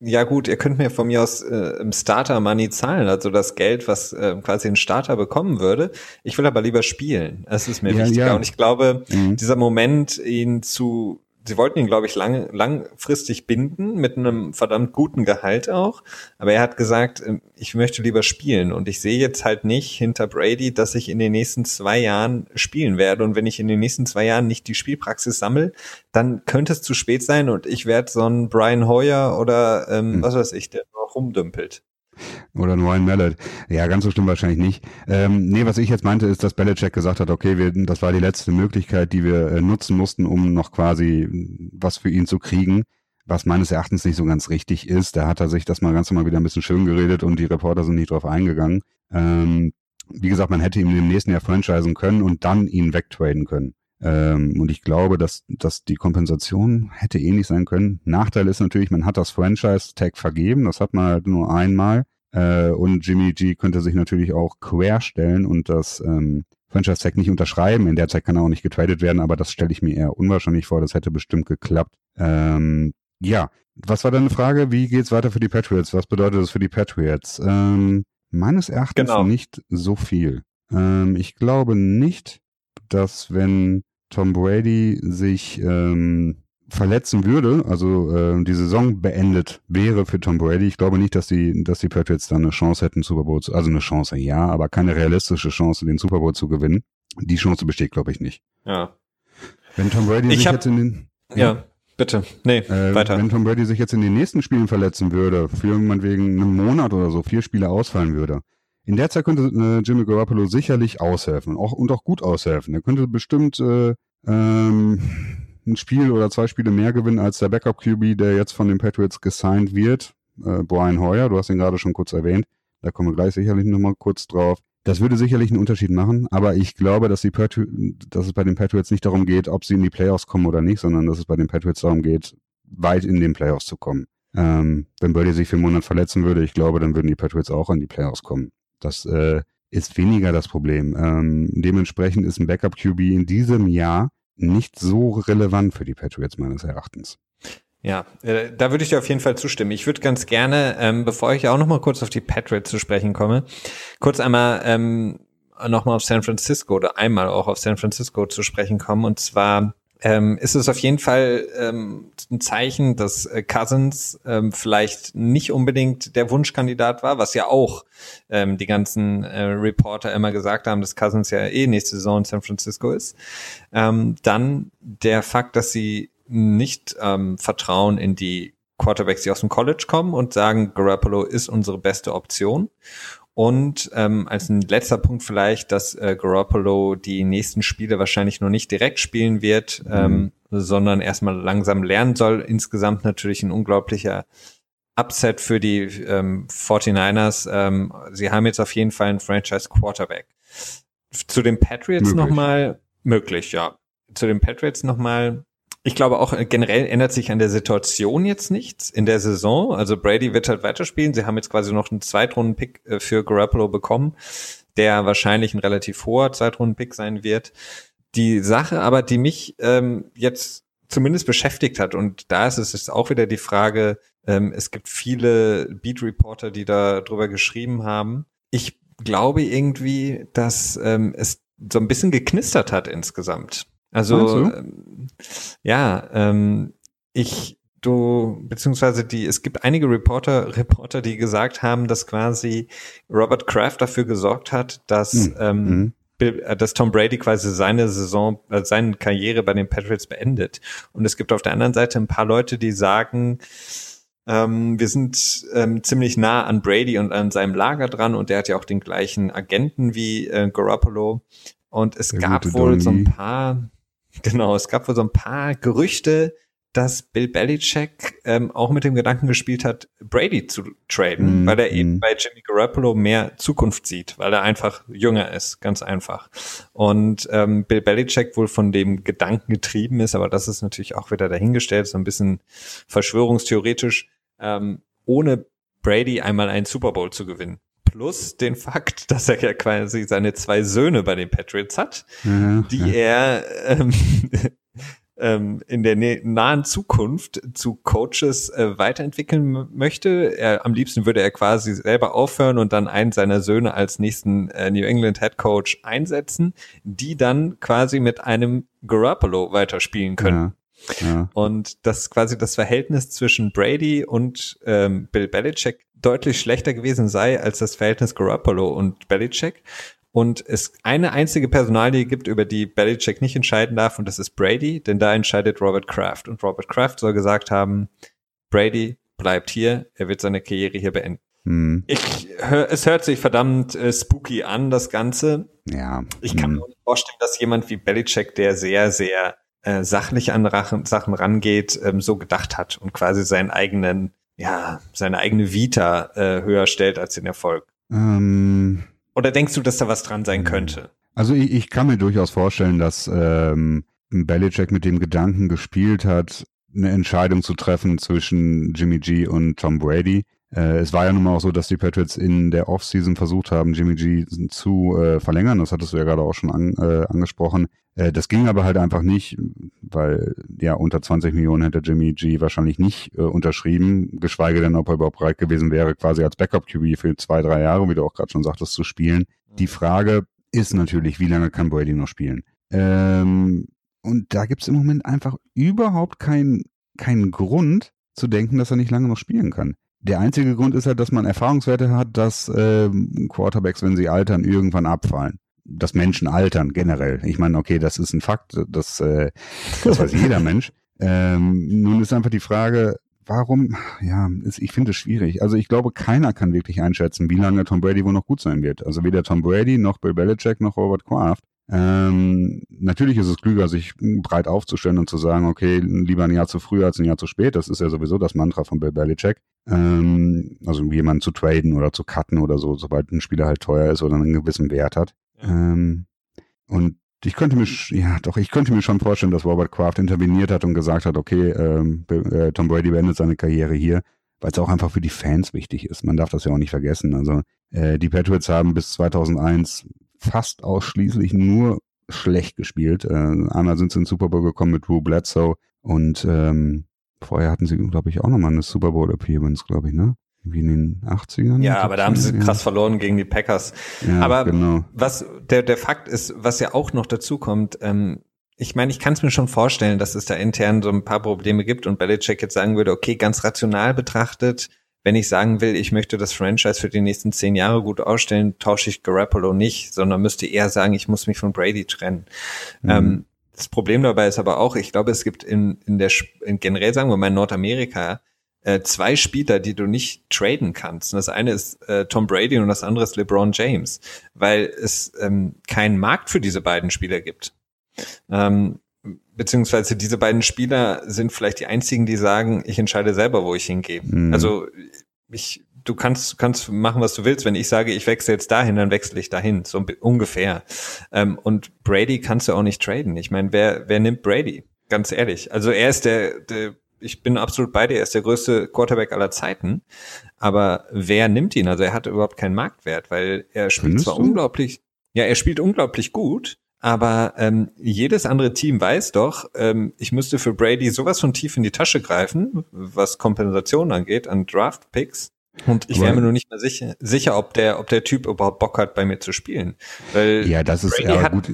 ja gut, ihr könnt mir von mir aus äh, im Starter Money zahlen, also das Geld, was äh, quasi ein Starter bekommen würde. Ich will aber lieber spielen. Es ist mir ja, wichtiger. Ja. Und ich glaube, mhm. dieser Moment, ihn zu sie wollten ihn, glaube ich, lang, langfristig binden mit einem verdammt guten Gehalt auch. Aber er hat gesagt, ähm, ich möchte lieber spielen. Und ich sehe jetzt halt nicht hinter Brady, dass ich in den nächsten zwei Jahren spielen werde. Und wenn ich in den nächsten zwei Jahren nicht die Spielpraxis sammle, dann könnte es zu spät sein und ich werde so ein Brian Hoyer oder ähm, hm. was weiß ich, der noch rumdümpelt. Oder ein Ryan Mallet. Ja, ganz so schlimm wahrscheinlich nicht. Ähm, nee, was ich jetzt meinte, ist, dass Belichick gesagt hat, okay, wir, das war die letzte Möglichkeit, die wir äh, nutzen mussten, um noch quasi was für ihn zu kriegen, was meines Erachtens nicht so ganz richtig ist. Da hat er sich das mal ganz normal wieder ein bisschen schön geredet und die Reporter sind nicht drauf eingegangen. Ähm, wie gesagt, man hätte ihm im nächsten Jahr franchisen können und dann ihn wegtraden können. Ähm, und ich glaube, dass, dass die Kompensation hätte ähnlich sein können. Nachteil ist natürlich, man hat das Franchise-Tag vergeben, das hat man halt nur einmal. Äh, und Jimmy G könnte sich natürlich auch quer stellen und das ähm, Franchise-Tag nicht unterschreiben. In der Zeit kann er auch nicht getradet werden, aber das stelle ich mir eher unwahrscheinlich vor. Das hätte bestimmt geklappt. Ähm, ja, was war deine Frage? Wie geht's weiter für die Patriots? Was bedeutet das für die Patriots? Ähm, meines Erachtens genau. nicht so viel. Ähm, ich glaube nicht, dass wenn Tom Brady sich ähm, verletzen würde, also äh, die Saison beendet wäre für Tom Brady, ich glaube nicht, dass die, dass die Patriots dann eine Chance hätten, Super Bowl zu, also eine Chance, ja, aber keine realistische Chance, den Super Bowl zu gewinnen. Die Chance besteht, glaube ich, nicht. Ja. Wenn Tom Brady ich sich hab, jetzt in den ja, ja bitte, nee, äh, weiter. Wenn Tom Brady sich jetzt in den nächsten Spielen verletzen würde, für wegen einem Monat oder so vier Spiele ausfallen würde, in der Zeit könnte äh, Jimmy Garoppolo sicherlich aushelfen auch, und auch gut aushelfen. Er könnte bestimmt äh, ähm, ein Spiel oder zwei Spiele mehr gewinnen als der Backup QB, der jetzt von den Patriots gesigned wird. äh, Brian Hoyer, du hast ihn gerade schon kurz erwähnt, da kommen wir gleich sicherlich nochmal kurz drauf. Das würde sicherlich einen Unterschied machen, aber ich glaube, dass, die Patri dass es bei den Patriots nicht darum geht, ob sie in die Playoffs kommen oder nicht, sondern dass es bei den Patriots darum geht, weit in den Playoffs zu kommen. Ähm, wenn Brady sich für einen Monat verletzen würde, ich glaube, dann würden die Patriots auch in die Playoffs kommen. Das äh, ist weniger das Problem. Ähm, dementsprechend ist ein Backup-QB in diesem Jahr nicht so relevant für die Patriots meines Erachtens. Ja, äh, da würde ich dir auf jeden Fall zustimmen. Ich würde ganz gerne, ähm, bevor ich auch noch mal kurz auf die Patriots zu sprechen komme, kurz einmal ähm, noch mal auf San Francisco oder einmal auch auf San Francisco zu sprechen kommen. Und zwar ähm, ist es auf jeden Fall ähm, ein Zeichen, dass äh, Cousins ähm, vielleicht nicht unbedingt der Wunschkandidat war, was ja auch ähm, die ganzen äh, Reporter immer gesagt haben, dass Cousins ja eh nächste Saison in San Francisco ist. Ähm, dann der Fakt, dass sie nicht ähm, vertrauen in die Quarterbacks, die aus dem College kommen und sagen, Garoppolo ist unsere beste Option. Und ähm, als ein letzter Punkt vielleicht, dass äh, Garoppolo die nächsten Spiele wahrscheinlich noch nicht direkt spielen wird, mhm. ähm, sondern erstmal langsam lernen soll. Insgesamt natürlich ein unglaublicher Upset für die ähm, 49ers. Ähm, sie haben jetzt auf jeden Fall einen Franchise Quarterback. Zu den Patriots nochmal möglich, ja. Zu den Patriots nochmal ich glaube auch äh, generell ändert sich an der Situation jetzt nichts in der Saison. Also Brady wird halt weiterspielen. Sie haben jetzt quasi noch einen Zweitrunden-Pick äh, für Garoppolo bekommen, der wahrscheinlich ein relativ hoher Zweitrunden-Pick sein wird. Die Sache aber, die mich ähm, jetzt zumindest beschäftigt hat, und da ist es ist auch wieder die Frage, ähm, es gibt viele Beat-Reporter, die da drüber geschrieben haben. Ich glaube irgendwie, dass ähm, es so ein bisschen geknistert hat insgesamt. Also ähm, ja, ähm, ich du beziehungsweise die es gibt einige Reporter Reporter, die gesagt haben, dass quasi Robert Kraft dafür gesorgt hat, dass mhm. ähm, mhm. Äh, dass Tom Brady quasi seine Saison, äh, seine Karriere bei den Patriots beendet. Und es gibt auf der anderen Seite ein paar Leute, die sagen, ähm, wir sind ähm, ziemlich nah an Brady und an seinem Lager dran und der hat ja auch den gleichen Agenten wie äh, Garoppolo. Und es Der gab wohl Donny. so ein paar, Genau, es gab wohl so ein paar Gerüchte, dass Bill Belichick ähm, auch mit dem Gedanken gespielt hat, Brady zu traden, mm, weil er mm. eben bei Jimmy Garoppolo mehr Zukunft sieht, weil er einfach jünger ist, ganz einfach. Und ähm, Bill Belichick wohl von dem Gedanken getrieben ist, aber das ist natürlich auch wieder dahingestellt, so ein bisschen verschwörungstheoretisch, ähm, ohne Brady einmal einen Super Bowl zu gewinnen plus den Fakt, dass er ja quasi seine zwei Söhne bei den Patriots hat, ja, die ja. er ähm, ähm, in der nahen Zukunft zu Coaches äh, weiterentwickeln möchte. Er, am liebsten würde er quasi selber aufhören und dann einen seiner Söhne als nächsten äh, New England Head Coach einsetzen, die dann quasi mit einem Garoppolo weiterspielen können. Ja, ja. Und das quasi das Verhältnis zwischen Brady und ähm, Bill Belichick deutlich schlechter gewesen sei als das Verhältnis Garoppolo und Belichick. Und es eine einzige Personalie gibt, über die Belichick nicht entscheiden darf, und das ist Brady, denn da entscheidet Robert Kraft. Und Robert Kraft soll gesagt haben, Brady bleibt hier, er wird seine Karriere hier beenden. Hm. Ich es hört sich verdammt äh, spooky an, das Ganze. Ja. Ich kann hm. mir vorstellen, dass jemand wie Belichick, der sehr, sehr äh, sachlich an Sachen rangeht, ähm, so gedacht hat und quasi seinen eigenen ja, seine eigene Vita äh, höher stellt als den Erfolg. Ähm, Oder denkst du, dass da was dran sein könnte? Also ich, ich kann mir durchaus vorstellen, dass ähm, Belichick mit dem Gedanken gespielt hat, eine Entscheidung zu treffen zwischen Jimmy G und Tom Brady. Äh, es war ja nun mal auch so, dass die Patriots in der Offseason versucht haben, Jimmy G zu äh, verlängern. Das hattest du ja gerade auch schon an, äh, angesprochen. Äh, das ging aber halt einfach nicht, weil ja unter 20 Millionen hätte Jimmy G wahrscheinlich nicht äh, unterschrieben, geschweige denn, ob er überhaupt bereit gewesen wäre, quasi als Backup-QB für zwei, drei Jahre, wie du auch gerade schon sagtest, zu spielen. Die Frage ist natürlich, wie lange kann Brady noch spielen? Ähm, und da gibt's im Moment einfach überhaupt keinen keinen Grund zu denken, dass er nicht lange noch spielen kann. Der einzige Grund ist halt, dass man Erfahrungswerte hat, dass äh, Quarterbacks, wenn sie altern, irgendwann abfallen dass Menschen altern generell. Ich meine, okay, das ist ein Fakt, das, äh, das weiß jeder Mensch. Ähm, nun ist einfach die Frage, warum, ja, ist, ich finde es schwierig. Also ich glaube, keiner kann wirklich einschätzen, wie lange Tom Brady wohl noch gut sein wird. Also weder Tom Brady, noch Bill Belichick, noch Robert Kraft. Ähm, natürlich ist es klüger, sich breit aufzustellen und zu sagen, okay, lieber ein Jahr zu früh als ein Jahr zu spät. Das ist ja sowieso das Mantra von Bill Belichick. Ähm, also jemanden zu traden oder zu cutten oder so, sobald ein Spieler halt teuer ist oder einen gewissen Wert hat. Ja. Ähm, und ich könnte mir, ja, doch, ich könnte mir schon vorstellen, dass Robert Kraft interveniert hat und gesagt hat, okay, ähm, äh, Tom Brady beendet seine Karriere hier, weil es auch einfach für die Fans wichtig ist. Man darf das ja auch nicht vergessen. Also äh, die Patriots haben bis 2001 fast ausschließlich nur schlecht gespielt. Äh, einmal sind sie in den Super Bowl gekommen mit Drew Bledsoe und ähm, vorher hatten sie, glaube ich, auch nochmal eine Super Bowl Appearance, glaube ich, ne? Wie in den 80ern? Ja, aber da haben sie krass verloren gegen die Packers. Ja, aber genau. was der, der Fakt ist, was ja auch noch dazu kommt, ähm, ich meine, ich kann es mir schon vorstellen, dass es da intern so ein paar Probleme gibt und Belichick jetzt sagen würde, okay, ganz rational betrachtet, wenn ich sagen will, ich möchte das Franchise für die nächsten zehn Jahre gut ausstellen, tausche ich Garoppolo nicht, sondern müsste eher sagen, ich muss mich von Brady trennen. Mhm. Ähm, das Problem dabei ist aber auch, ich glaube, es gibt in, in der in generell sagen wir mal in Nordamerika äh, zwei Spieler, die du nicht traden kannst. Und das eine ist äh, Tom Brady und das andere ist LeBron James, weil es ähm, keinen Markt für diese beiden Spieler gibt. Ähm, beziehungsweise diese beiden Spieler sind vielleicht die einzigen, die sagen, ich entscheide selber, wo ich hingehe. Mhm. Also ich, du kannst, kannst machen, was du willst. Wenn ich sage, ich wechsle jetzt dahin, dann wechsle ich dahin, so ungefähr. Ähm, und Brady kannst du auch nicht traden. Ich meine, wer, wer nimmt Brady? Ganz ehrlich. Also er ist der, der ich bin absolut bei dir, er ist der größte Quarterback aller Zeiten. Aber wer nimmt ihn? Also er hat überhaupt keinen Marktwert, weil er spielt Findest zwar du? unglaublich, ja, er spielt unglaublich gut, aber ähm, jedes andere Team weiß doch, ähm, ich müsste für Brady sowas von tief in die Tasche greifen, was Kompensation angeht, an Draft-Picks. Und ich wäre mir nur nicht mehr sicher, sicher, ob der, ob der Typ überhaupt Bock hat, bei mir zu spielen. Weil ja, das ist ja gut.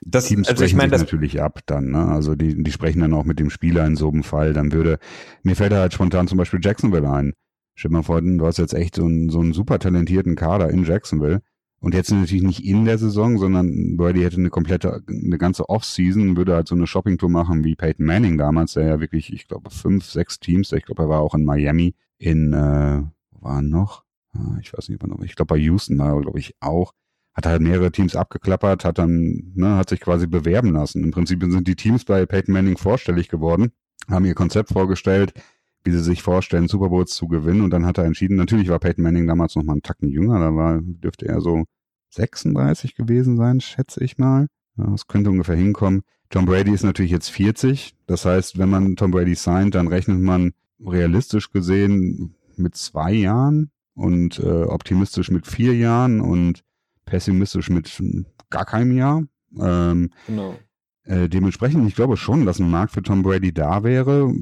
Das, Teams also ich meine, das natürlich ab dann, ne? Also die, die sprechen dann auch mit dem Spieler in so einem Fall. Dann würde, mir fällt halt spontan zum Beispiel Jacksonville ein. Stell dir mal vor, du hast jetzt echt so einen, so einen super talentierten Kader in Jacksonville und jetzt natürlich nicht in der Saison, sondern Brady hätte eine komplette, eine ganze Offseason, würde halt so eine Shoppingtour machen wie Peyton Manning damals, der ja wirklich, ich glaube, fünf, sechs Teams, ich glaube, er war auch in Miami, in, äh, wo waren noch? Ah, ich weiß nicht, noch, ich glaube, bei Houston war er, glaube ich, auch. Hat halt mehrere Teams abgeklappert, hat dann, ne, hat sich quasi bewerben lassen. Im Prinzip sind die Teams bei Peyton Manning vorstellig geworden, haben ihr Konzept vorgestellt, wie sie sich vorstellen, Super Bowls zu gewinnen. Und dann hat er entschieden, natürlich war Peyton Manning damals noch mal einen Tacken jünger, da war, dürfte er so 36 gewesen sein, schätze ich mal. Ja, das könnte ungefähr hinkommen. Tom Brady ist natürlich jetzt 40. Das heißt, wenn man Tom Brady signed, dann rechnet man realistisch gesehen mit zwei Jahren und äh, optimistisch mit vier Jahren und pessimistisch mit gar keinem Jahr. Ähm, genau. Äh, dementsprechend, ich glaube schon, dass ein Markt für Tom Brady da wäre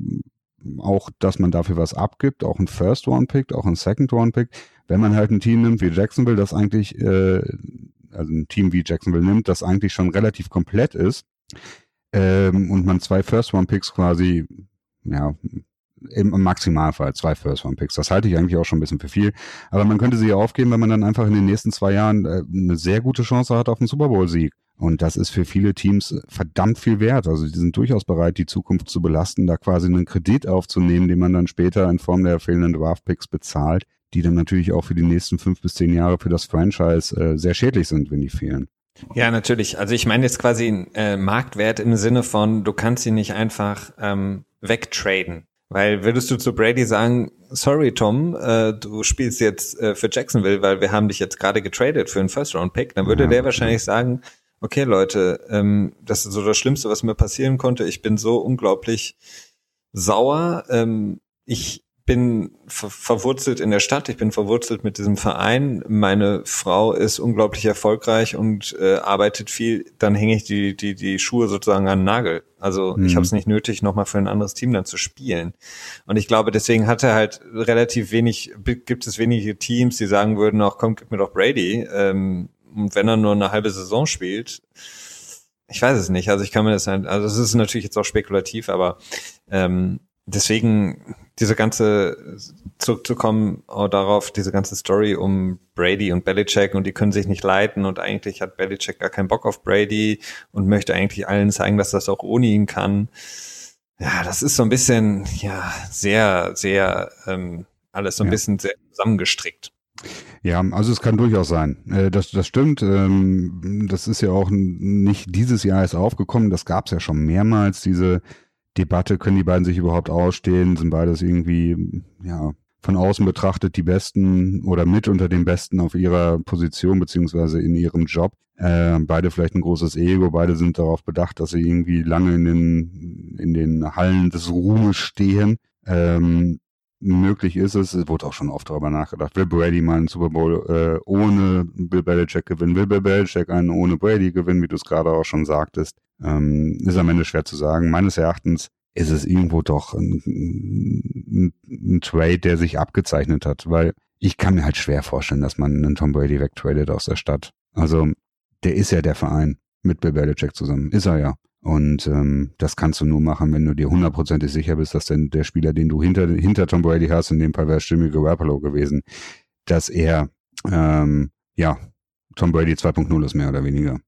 auch, dass man dafür was abgibt, auch ein First-Round-Pick, auch ein Second-Round-Pick. Wenn man halt ein Team nimmt wie Jacksonville, das eigentlich, äh, also ein Team wie Jacksonville nimmt, das eigentlich schon relativ komplett ist, ähm, und man zwei First-Round-Picks quasi, ja, im Maximalfall zwei First-Round-Picks. Das halte ich eigentlich auch schon ein bisschen für viel. Aber man könnte sie ja aufgeben, wenn man dann einfach in den nächsten zwei Jahren äh, eine sehr gute Chance hat auf einen Super Bowl-Sieg. Und das ist für viele Teams verdammt viel wert. Also die sind durchaus bereit, die Zukunft zu belasten, da quasi einen Kredit aufzunehmen, den man dann später in Form der fehlenden Draft-Picks bezahlt, die dann natürlich auch für die nächsten fünf bis zehn Jahre für das Franchise äh, sehr schädlich sind, wenn die fehlen. Ja, natürlich. Also ich meine jetzt quasi äh, Marktwert im Sinne von, du kannst sie nicht einfach ähm, wegtraden. Weil würdest du zu Brady sagen, sorry Tom, äh, du spielst jetzt äh, für Jacksonville, weil wir haben dich jetzt gerade getradet für einen First-Round-Pick, dann würde ja, der wahrscheinlich sagen, okay Leute, ähm, das ist so das Schlimmste, was mir passieren konnte. Ich bin so unglaublich sauer. Ähm, ich bin ver verwurzelt in der Stadt, ich bin verwurzelt mit diesem Verein. Meine Frau ist unglaublich erfolgreich und äh, arbeitet viel. Dann hänge ich die, die, die Schuhe sozusagen an den Nagel. Also mhm. ich habe es nicht nötig, nochmal für ein anderes Team dann zu spielen. Und ich glaube, deswegen hat er halt relativ wenig, gibt es wenige Teams, die sagen würden, auch komm, gib mir doch Brady. Ähm, und wenn er nur eine halbe Saison spielt, ich weiß es nicht. Also ich kann mir das, also es ist natürlich jetzt auch spekulativ, aber ähm, deswegen diese ganze zurückzukommen oh, darauf, diese ganze Story um Brady und Belichick und die können sich nicht leiten und eigentlich hat Belichick gar keinen Bock auf Brady und möchte eigentlich allen zeigen, dass das auch ohne ihn kann. Ja, das ist so ein bisschen, ja, sehr, sehr, ähm, alles so ein ja. bisschen sehr zusammengestrickt. Ja, also es kann durchaus sein. Äh, das, das stimmt. Ähm, das ist ja auch nicht dieses Jahr erst aufgekommen. Das gab es ja schon mehrmals, diese Debatte. Können die beiden sich überhaupt ausstehen? Sind beides irgendwie, ja, von außen betrachtet die Besten oder mit unter den Besten auf ihrer Position beziehungsweise in ihrem Job. Äh, beide vielleicht ein großes Ego, beide sind darauf bedacht, dass sie irgendwie lange in den, in den Hallen des Ruhmes stehen. Ähm, möglich ist es, es wurde auch schon oft darüber nachgedacht, will Brady mal einen Super Bowl äh, ohne Bill Belichick gewinnen, will Bill Belichick einen ohne Brady gewinnen, wie du es gerade auch schon sagtest, ähm, ist am Ende schwer zu sagen. Meines Erachtens ist es irgendwo doch ein, ein, ein Trade, der sich abgezeichnet hat, weil ich kann mir halt schwer vorstellen, dass man einen Tom Brady wegtradet aus der Stadt. Also der ist ja der Verein mit Bill Belichick zusammen, ist er ja. Und ähm, das kannst du nur machen, wenn du dir hundertprozentig sicher bist, dass denn der Spieler, den du hinter, hinter Tom Brady hast, in dem Fall wäre Jimmy Garoppolo gewesen, dass er ähm, ja Tom Brady 2.0 ist, mehr oder weniger.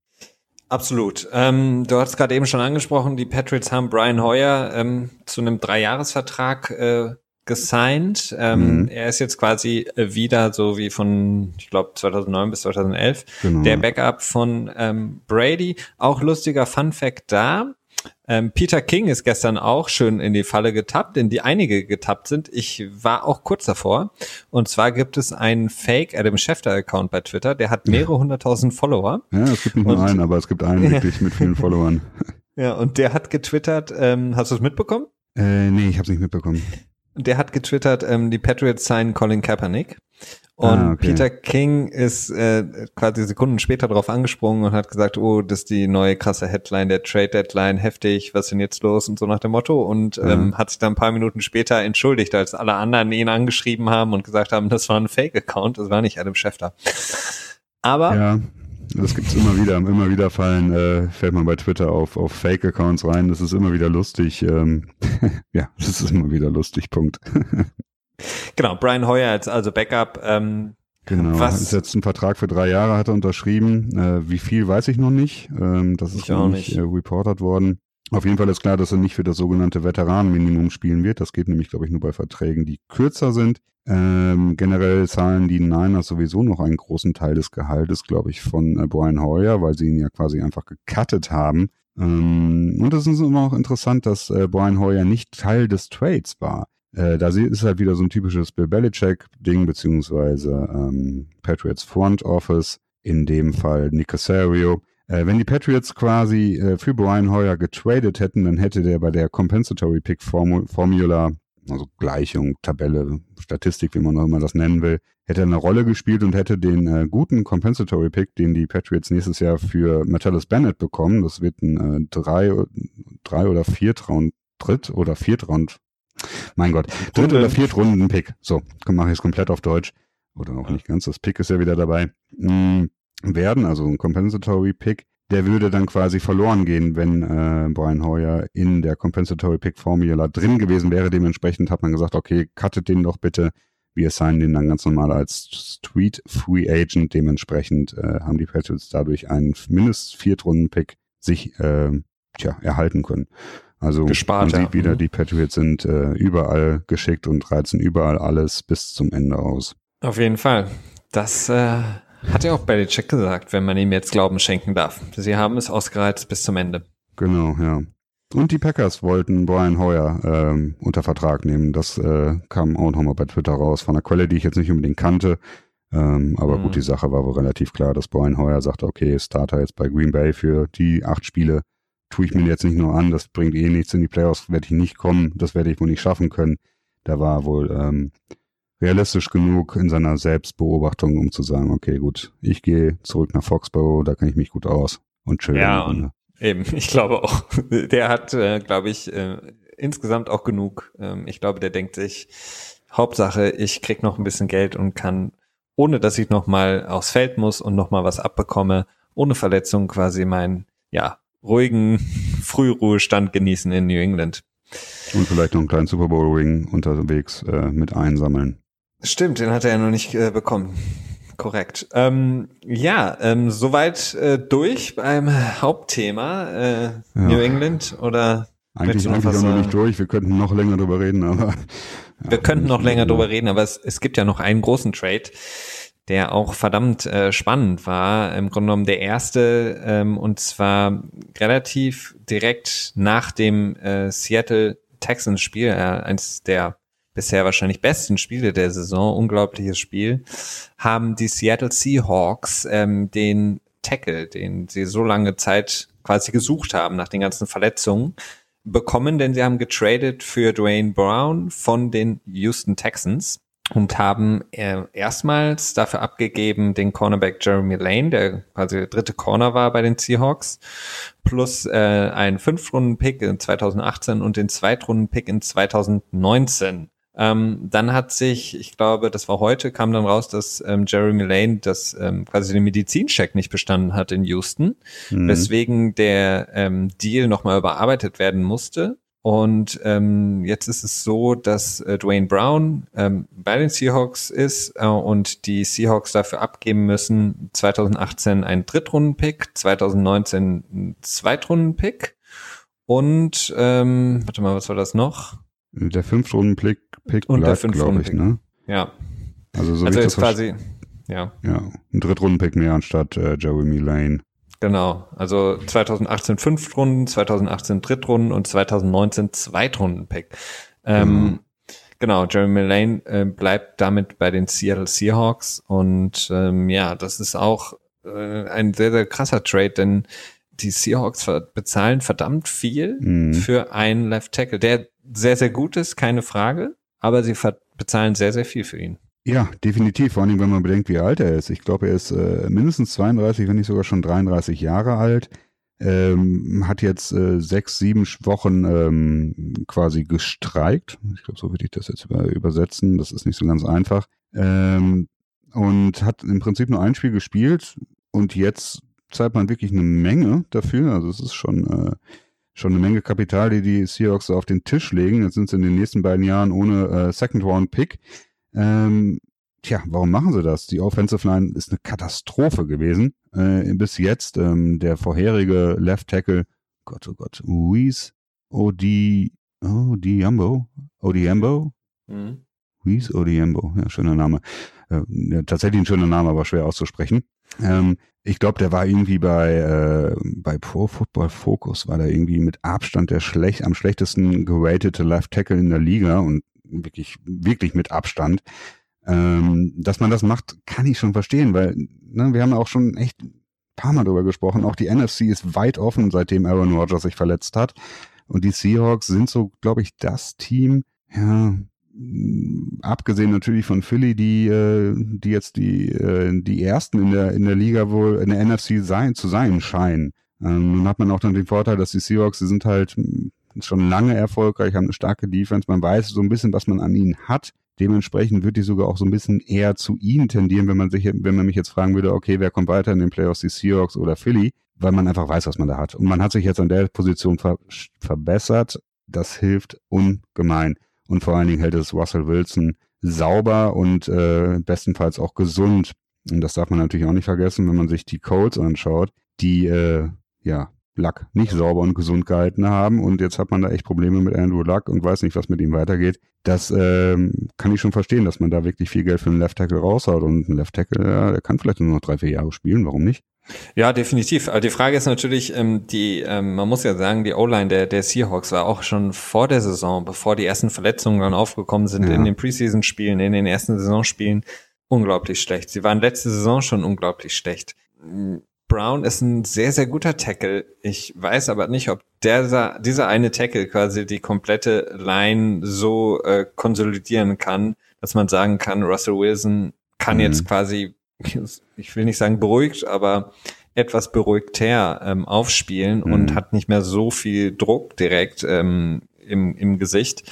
Absolut. Ähm, du hast gerade eben schon angesprochen, die Patriots haben Brian Hoyer ähm, zu einem Dreijahresvertrag äh, gesigned. Ähm, mhm. Er ist jetzt quasi äh, wieder so wie von, ich glaube, 2009 bis 2011 genau. der Backup von ähm, Brady. Auch lustiger Fun Fact da. Ähm, Peter King ist gestern auch schön in die Falle getappt, in die einige getappt sind. Ich war auch kurz davor. Und zwar gibt es einen Fake Adam Schefter Account bei Twitter, der hat mehrere hunderttausend Follower. Ja, es gibt nicht nur einen, aber es gibt einen wirklich mit vielen Followern. Ja, und der hat getwittert, ähm, hast du es mitbekommen? Äh, nee, ich habe es nicht mitbekommen der hat getwittert, ähm, die Patriots signen Colin Kaepernick. Und ah, okay. Peter King ist äh, quasi Sekunden später darauf angesprungen und hat gesagt, oh, das ist die neue krasse Headline der Trade Deadline, heftig, was ist denn jetzt los und so nach dem Motto. Und ja. ähm, hat sich dann ein paar Minuten später entschuldigt, als alle anderen ihn angeschrieben haben und gesagt haben, das war ein Fake-Account, das war nicht Adam Schefter. Aber ja. Das gibt's immer wieder. Immer wieder fallen, äh, fällt man bei Twitter auf, auf Fake-Accounts rein. Das ist immer wieder lustig. Ähm, ja, das ist immer wieder lustig. Punkt. genau, Brian Hoyer als also Backup. Ähm, Genau, was? ist jetzt ein Vertrag für drei Jahre, hat er unterschrieben. Äh, wie viel weiß ich noch nicht. Ähm, das ist noch nicht äh, reported worden. Auf jeden Fall ist klar, dass er nicht für das sogenannte Veteranenminimum spielen wird. Das geht nämlich, glaube ich, nur bei Verträgen, die kürzer sind. Ähm, generell zahlen die Niners sowieso noch einen großen Teil des Gehaltes, glaube ich, von äh, Brian Hoyer, weil sie ihn ja quasi einfach gecuttet haben. Ähm, und es ist immer auch interessant, dass äh, Brian Hoyer nicht Teil des Trades war. Äh, da ist halt wieder so ein typisches Bill Belichick-Ding, beziehungsweise ähm, Patriots Front Office, in dem Fall Nick Casario. Äh, wenn die Patriots quasi äh, für Brian Hoyer getradet hätten, dann hätte der bei der Compensatory Pick Formula also Gleichung, Tabelle, Statistik, wie man auch immer das nennen will, hätte eine Rolle gespielt und hätte den äh, guten Compensatory Pick, den die Patriots nächstes Jahr für Metellus Bennett bekommen, das wird ein äh, drei, drei oder Viertraund, Dritt oder Viertraund, mein Gott, Dritt- oder Viertrunden-Pick. So, mache ich es komplett auf Deutsch. Oder auch nicht ganz, das Pick ist ja wieder dabei. Mh, mm, werden, also ein Compensatory Pick, der würde dann quasi verloren gehen, wenn äh, Brian Hoyer in der Compensatory Pick Formula drin gewesen wäre. Dementsprechend hat man gesagt, okay, cuttet den doch bitte. Wir assignen den dann ganz normal als Street Free Agent. Dementsprechend äh, haben die Patriots dadurch einen mindest Viertrunden-Pick sich äh, tja, erhalten können. Also Gespart, man sieht wieder, mhm. die Patriots sind äh, überall geschickt und reizen überall alles bis zum Ende aus. Auf jeden Fall. Das äh, hat ja auch Belichick gesagt, wenn man ihm jetzt Glauben schenken darf. Sie haben es ausgereizt bis zum Ende. Genau, ja. Und die Packers wollten Brian Hoyer ähm, unter Vertrag nehmen. Das äh, kam auch nochmal bei Twitter raus, von einer Quelle, die ich jetzt nicht unbedingt kannte. Ähm, aber mhm. gut, die Sache war wohl relativ klar, dass Brian Hoyer sagte, okay, Starter jetzt bei Green Bay für die acht Spiele tue ich mir jetzt nicht nur an, das bringt eh nichts in die Playoffs, werde ich nicht kommen, das werde ich wohl nicht schaffen können. Da war wohl ähm, realistisch genug in seiner Selbstbeobachtung, um zu sagen, okay, gut, ich gehe zurück nach Foxborough, da kann ich mich gut aus und schön. Ja, und eben, ich glaube auch, der hat, äh, glaube ich, äh, insgesamt auch genug. Ähm, ich glaube, der denkt sich, Hauptsache, ich krieg noch ein bisschen Geld und kann, ohne dass ich noch mal aufs Feld muss und noch mal was abbekomme, ohne Verletzung quasi meinen, ja, ruhigen Frühruhestand genießen in New England. Und vielleicht noch einen kleinen Super Bowl Ring unterwegs äh, mit einsammeln. Stimmt, den hat er ja noch nicht äh, bekommen. Korrekt. Ähm, ja, ähm, soweit äh, durch beim Hauptthema äh, ja. New England oder eigentlich, eigentlich auch noch nicht durch. Wir könnten noch länger drüber reden, aber Wir könnten noch länger drüber reden, aber es, es gibt ja noch einen großen Trade, der auch verdammt äh, spannend war. Im Grunde genommen der erste, ähm, und zwar relativ direkt nach dem äh, Seattle Texans Spiel, äh, eins der bisher wahrscheinlich besten Spiele der Saison, unglaubliches Spiel, haben die Seattle Seahawks ähm, den Tackle, den sie so lange Zeit quasi gesucht haben nach den ganzen Verletzungen, bekommen, denn sie haben getradet für Dwayne Brown von den Houston Texans und haben äh, erstmals dafür abgegeben den Cornerback Jeremy Lane, der quasi der dritte Corner war bei den Seahawks, plus äh, einen Fünf-Runden-Pick in 2018 und den Zweitrunden-Pick in 2019. Ähm, dann hat sich, ich glaube, das war heute, kam dann raus, dass ähm, Jeremy Lane das ähm, quasi den Medizincheck nicht bestanden hat in Houston, mhm. weswegen der ähm, Deal nochmal überarbeitet werden musste. Und ähm, jetzt ist es so, dass äh, Dwayne Brown ähm, bei den Seahawks ist äh, und die Seahawks dafür abgeben müssen 2018 einen Drittrunden-Pick, 2019 einen Zweitrunden-Pick und ähm, warte mal, was war das noch? Der Fünftrunden-Pick Pick und bleibt, glaube ich, ne? Ja. Also so also ist quasi, ja. Ja, ein Drittrunden-Pick mehr anstatt äh, Jeremy Lane. Genau, also 2018 Fünftrunden, 2018 Drittrunden und 2019 Zweitrunden-Pick. Ähm, mhm. Genau, Jeremy Lane äh, bleibt damit bei den Seattle Seahawks und ähm, ja, das ist auch äh, ein sehr, sehr krasser Trade, denn die Seahawks bezahlen verdammt viel mhm. für einen Left Tackle, der sehr, sehr gut ist, keine Frage, aber sie bezahlen sehr, sehr viel für ihn. Ja, definitiv. Vor allem, wenn man bedenkt, wie alt er ist. Ich glaube, er ist äh, mindestens 32, wenn nicht sogar schon 33 Jahre alt. Ähm, hat jetzt äh, sechs, sieben Wochen ähm, quasi gestreikt. Ich glaube, so würde ich das jetzt über, übersetzen. Das ist nicht so ganz einfach. Ähm, und hat im Prinzip nur ein Spiel gespielt und jetzt zahlt man wirklich eine Menge dafür. Also es ist schon äh, schon eine Menge Kapital, die die Seahawks auf den Tisch legen. Jetzt sind sie in den nächsten beiden Jahren ohne äh, Second Round Pick. Ähm, tja, warum machen sie das? Die Offensive Line ist eine Katastrophe gewesen. Äh, bis jetzt ähm, der vorherige Left Tackle, Gott, oh Gott, Luis Odi, Odiambo, Odiambo, mhm. Luis Odiambo, ja, schöner Name. Äh, ja, tatsächlich ein schöner Name, aber schwer auszusprechen. Ähm, ich glaube, der war irgendwie bei, äh, bei Pro Football Focus, war der irgendwie mit Abstand der schlecht, am schlechtesten geratete Left Tackle in der Liga und wirklich, wirklich mit Abstand. Ähm, dass man das macht, kann ich schon verstehen, weil ne, wir haben auch schon echt ein paar Mal drüber gesprochen. Auch die NFC ist weit offen, seitdem Aaron Rodgers sich verletzt hat. Und die Seahawks sind so, glaube ich, das Team, ja, abgesehen natürlich von Philly, die, äh, die jetzt die, äh, die ersten in der, in der Liga wohl in der NFC sein, zu sein scheinen. Ähm, nun hat man auch dann den Vorteil, dass die Seahawks, die sind halt schon lange erfolgreich, haben eine starke Defense, man weiß so ein bisschen, was man an ihnen hat. Dementsprechend würde ich sogar auch so ein bisschen eher zu ihnen tendieren, wenn man sich, wenn man mich jetzt fragen würde, okay, wer kommt weiter in den Playoffs, die Seahawks oder Philly, weil man einfach weiß, was man da hat. Und man hat sich jetzt an der Position ver verbessert. Das hilft ungemein und vor allen Dingen hält es Russell Wilson sauber und äh, bestenfalls auch gesund. Und das darf man natürlich auch nicht vergessen, wenn man sich die Colts anschaut, die äh, ja Luck nicht sauber und gesund gehalten haben. Und jetzt hat man da echt Probleme mit Andrew Luck und weiß nicht, was mit ihm weitergeht. Das ähm, kann ich schon verstehen, dass man da wirklich viel Geld für einen Left Tackle raushaut. Und ein Left Tackle, ja, der kann vielleicht nur noch drei, vier Jahre spielen, warum nicht? Ja, definitiv. Aber die Frage ist natürlich, ähm, die, ähm, man muss ja sagen, die O-Line der, der Seahawks war auch schon vor der Saison, bevor die ersten Verletzungen dann aufgekommen sind ja. in den Preseason-Spielen, in den ersten Saisonspielen, unglaublich schlecht. Sie waren letzte Saison schon unglaublich schlecht. Brown ist ein sehr, sehr guter Tackle. Ich weiß aber nicht, ob der, dieser eine Tackle quasi die komplette Line so äh, konsolidieren kann, dass man sagen kann, Russell Wilson kann mhm. jetzt quasi ich will nicht sagen beruhigt, aber etwas beruhigter ähm, aufspielen mhm. und hat nicht mehr so viel Druck direkt ähm, im, im Gesicht.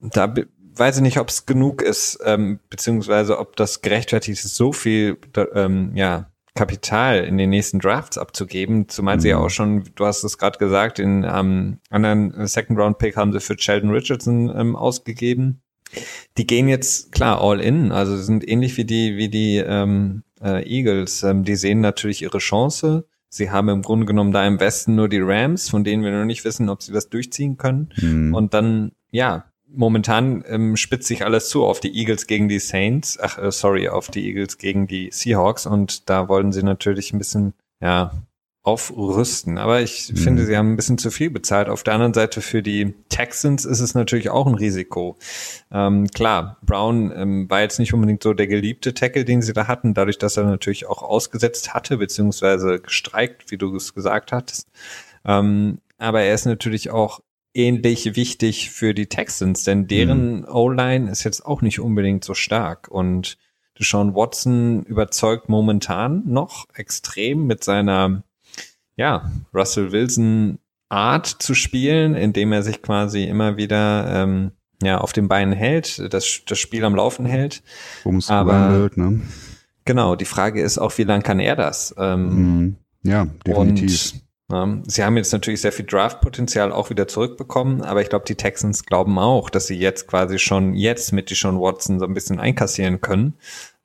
Da weiß ich nicht, ob es genug ist, ähm, beziehungsweise ob das gerechtfertigt ist, so viel ähm, ja, Kapital in den nächsten Drafts abzugeben, zumal mhm. sie ja auch schon, du hast es gerade gesagt, in ähm, anderen Second Round Pick haben sie für Sheldon Richardson ähm, ausgegeben die gehen jetzt klar all in, also sind ähnlich wie die wie die ähm, äh, Eagles. Ähm, die sehen natürlich ihre Chance. Sie haben im Grunde genommen da im Westen nur die Rams, von denen wir noch nicht wissen, ob sie das durchziehen können. Mhm. Und dann ja momentan ähm, spitzt sich alles zu auf die Eagles gegen die Saints, ach äh, sorry, auf die Eagles gegen die Seahawks und da wollen sie natürlich ein bisschen, ja, aufrüsten. Aber ich mhm. finde, sie haben ein bisschen zu viel bezahlt. Auf der anderen Seite für die Texans ist es natürlich auch ein Risiko. Ähm, klar, Brown ähm, war jetzt nicht unbedingt so der geliebte Tackle, den sie da hatten, dadurch, dass er natürlich auch ausgesetzt hatte, beziehungsweise gestreikt, wie du es gesagt hattest. Ähm, aber er ist natürlich auch ähnlich wichtig für die Texans, denn deren mhm. O-Line ist jetzt auch nicht unbedingt so stark und Deshaun Watson überzeugt momentan noch extrem mit seiner ja, Russell Wilson Art zu spielen, indem er sich quasi immer wieder ähm, ja, auf den Beinen hält, das, das Spiel am Laufen hält. Ums Aber hält, ne? genau, die Frage ist auch, wie lange kann er das? Ähm, mhm. Ja, definitiv. Und, ähm, sie haben jetzt natürlich sehr viel Draftpotenzial auch wieder zurückbekommen, aber ich glaube, die Texans glauben auch, dass sie jetzt quasi schon jetzt mit Deshaun Watson so ein bisschen einkassieren können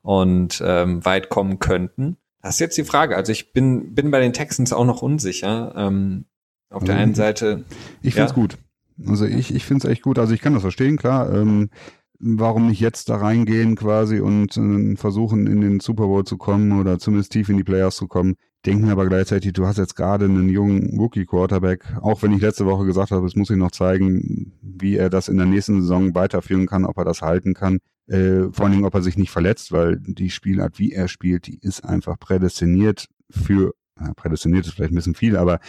und ähm, weit kommen könnten. Das ist jetzt die Frage. Also ich bin, bin bei den Texans auch noch unsicher. Ähm, auf der einen Seite. Ich finde es gut. Also ich, ich finde es echt gut. Also ich kann das verstehen, klar. Ähm, warum nicht jetzt da reingehen quasi und äh, versuchen in den Super Bowl zu kommen oder zumindest tief in die Playoffs zu kommen. Denken aber gleichzeitig, du hast jetzt gerade einen jungen Rookie Quarterback, auch wenn ich letzte Woche gesagt habe, es muss ich noch zeigen, wie er das in der nächsten Saison weiterführen kann, ob er das halten kann. Äh, vor allen Dingen, ob er sich nicht verletzt, weil die Spielart, wie er spielt, die ist einfach prädestiniert für, ja, prädestiniert ist vielleicht ein bisschen viel, aber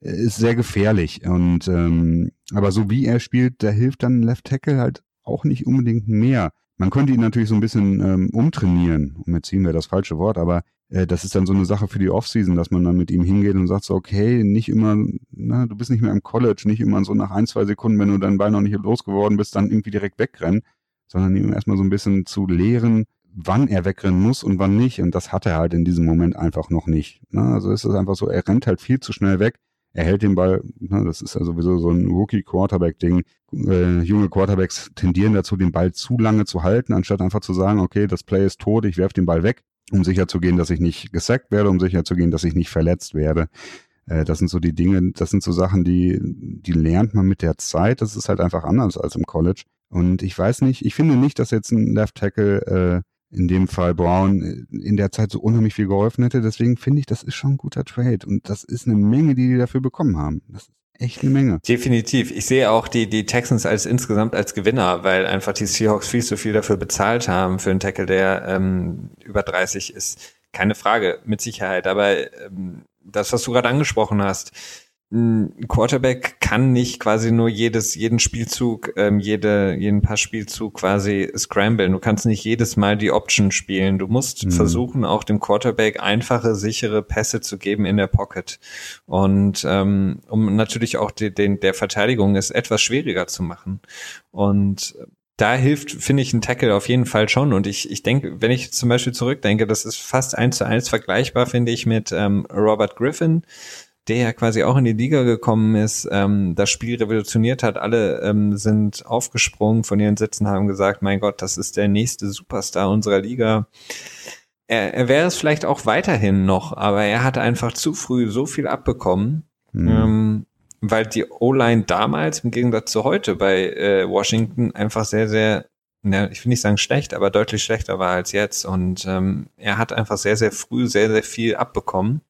ist sehr gefährlich. Und ähm, aber so wie er spielt, da hilft dann Left Tackle halt auch nicht unbedingt mehr. Man könnte ihn natürlich so ein bisschen ähm, umtrainieren, umziehen wäre das falsche Wort, aber äh, das ist dann so eine Sache für die Offseason, dass man dann mit ihm hingeht und sagt so, okay, nicht immer, na, du bist nicht mehr im College, nicht immer so nach ein, zwei Sekunden, wenn du deinen Ball noch nicht losgeworden bist, dann irgendwie direkt wegrennen, sondern ihm erstmal so ein bisschen zu lehren, wann er wegrennen muss und wann nicht. Und das hat er halt in diesem Moment einfach noch nicht. Ne? Also ist es einfach so, er rennt halt viel zu schnell weg er hält den Ball, ne, das ist ja sowieso so ein Rookie-Quarterback-Ding. Äh, junge Quarterbacks tendieren dazu, den Ball zu lange zu halten, anstatt einfach zu sagen, okay, das Play ist tot, ich werfe den Ball weg, um sicher zu gehen, dass ich nicht gesackt werde, um sicher zu gehen, dass ich nicht verletzt werde. Äh, das sind so die Dinge, das sind so Sachen, die, die lernt man mit der Zeit. Das ist halt einfach anders als im College. Und ich weiß nicht, ich finde nicht, dass jetzt ein Left Tackle äh, in dem Fall Brown äh, in der Zeit so unheimlich viel geholfen hätte. Deswegen finde ich, das ist schon ein guter Trade. Und das ist eine Menge, die die dafür bekommen haben. Das ist echt eine Menge. Definitiv. Ich sehe auch die, die Texans als insgesamt als Gewinner, weil einfach die Seahawks viel zu viel dafür bezahlt haben für einen Tackle, der ähm, über 30 ist. Keine Frage, mit Sicherheit. Aber ähm, das, was du gerade angesprochen hast, ein Quarterback kann nicht quasi nur jedes, jeden Spielzug, ähm, jede, jeden Passspielzug quasi scramblen. Du kannst nicht jedes Mal die Option spielen. Du musst mhm. versuchen, auch dem Quarterback einfache, sichere Pässe zu geben in der Pocket. Und ähm, um natürlich auch die, den, der Verteidigung es etwas schwieriger zu machen. Und da hilft, finde ich, ein Tackle auf jeden Fall schon. Und ich, ich denke, wenn ich zum Beispiel zurückdenke, das ist fast eins zu eins vergleichbar, finde ich, mit ähm, Robert Griffin der ja quasi auch in die Liga gekommen ist, ähm, das Spiel revolutioniert hat. Alle ähm, sind aufgesprungen von ihren Sitzen, haben gesagt, mein Gott, das ist der nächste Superstar unserer Liga. Er, er wäre es vielleicht auch weiterhin noch, aber er hat einfach zu früh so viel abbekommen, mhm. ähm, weil die O-Line damals im Gegensatz zu heute bei äh, Washington einfach sehr, sehr ja, ich will nicht sagen schlecht, aber deutlich schlechter war als jetzt. Und ähm, er hat einfach sehr, sehr früh sehr, sehr viel abbekommen.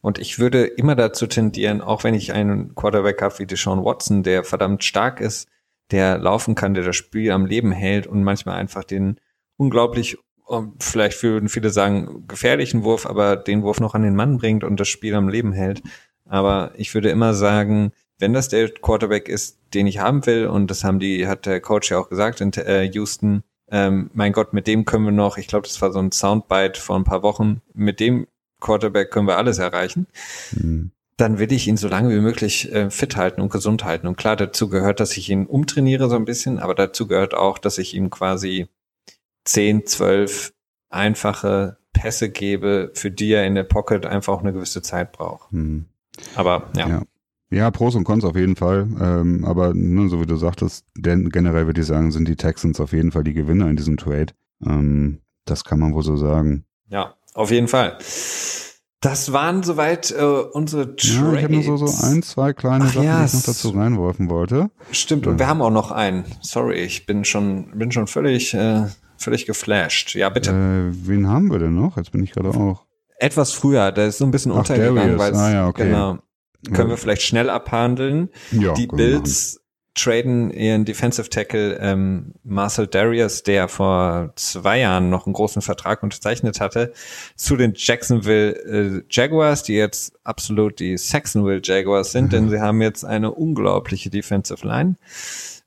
Und ich würde immer dazu tendieren, auch wenn ich einen Quarterback habe wie Deshaun Watson, der verdammt stark ist, der laufen kann, der das Spiel am Leben hält und manchmal einfach den unglaublich, ähm, vielleicht würden viele sagen, gefährlichen Wurf, aber den Wurf noch an den Mann bringt und das Spiel am Leben hält. Aber ich würde immer sagen, wenn das der Quarterback ist, den ich haben will, und das haben die, hat der Coach ja auch gesagt in äh, Houston, ähm, mein Gott, mit dem können wir noch, ich glaube, das war so ein Soundbite vor ein paar Wochen, mit dem Quarterback können wir alles erreichen. Mhm. Dann will ich ihn so lange wie möglich äh, fit halten und gesund halten. Und klar, dazu gehört, dass ich ihn umtrainiere so ein bisschen, aber dazu gehört auch, dass ich ihm quasi zehn, zwölf einfache Pässe gebe, für die er in der Pocket einfach auch eine gewisse Zeit braucht. Mhm. Aber ja. ja. Ja, Pros und Cons auf jeden Fall. Ähm, aber ne, so wie du sagtest, denn generell würde ich sagen, sind die Texans auf jeden Fall die Gewinner in diesem Trade. Ähm, das kann man wohl so sagen. Ja, auf jeden Fall. Das waren soweit äh, unsere Trades. Ja, ich habe nur so, so ein, zwei kleine Ach, Sachen, ja, die ich noch dazu reinwerfen wollte. Stimmt, und wir haben auch noch einen. Sorry, ich bin schon, bin schon völlig, äh, völlig geflasht. Ja, bitte. Äh, wen haben wir denn noch? Jetzt bin ich gerade auch. Etwas früher, der ist so ein bisschen Ach, untergegangen, weil ah, ja, okay. genau. Können wir vielleicht schnell abhandeln. Ja, die Bills traden ihren Defensive Tackle ähm, Marcel Darius, der vor zwei Jahren noch einen großen Vertrag unterzeichnet hatte, zu den Jacksonville äh, Jaguars, die jetzt absolut die Saxonville Jaguars sind, mhm. denn sie haben jetzt eine unglaubliche Defensive Line.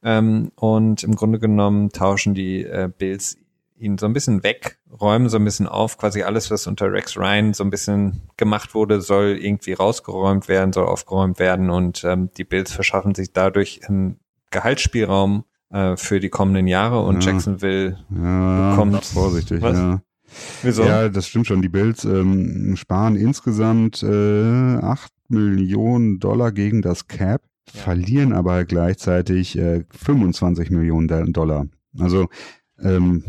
Ähm, und im Grunde genommen tauschen die äh, Bills ihn so ein bisschen weg, räumen so ein bisschen auf, quasi alles, was unter Rex Ryan so ein bisschen gemacht wurde, soll irgendwie rausgeräumt werden, soll aufgeräumt werden und ähm, die Bills verschaffen sich dadurch einen Gehaltsspielraum äh, für die kommenden Jahre und ja. Jacksonville ja, bekommt vorsichtig, was? ja. Wieso? Ja, das stimmt schon. Die Bills ähm, sparen insgesamt äh, 8 Millionen Dollar gegen das Cap, ja. verlieren aber gleichzeitig äh, 25 Millionen Dollar. Also ähm,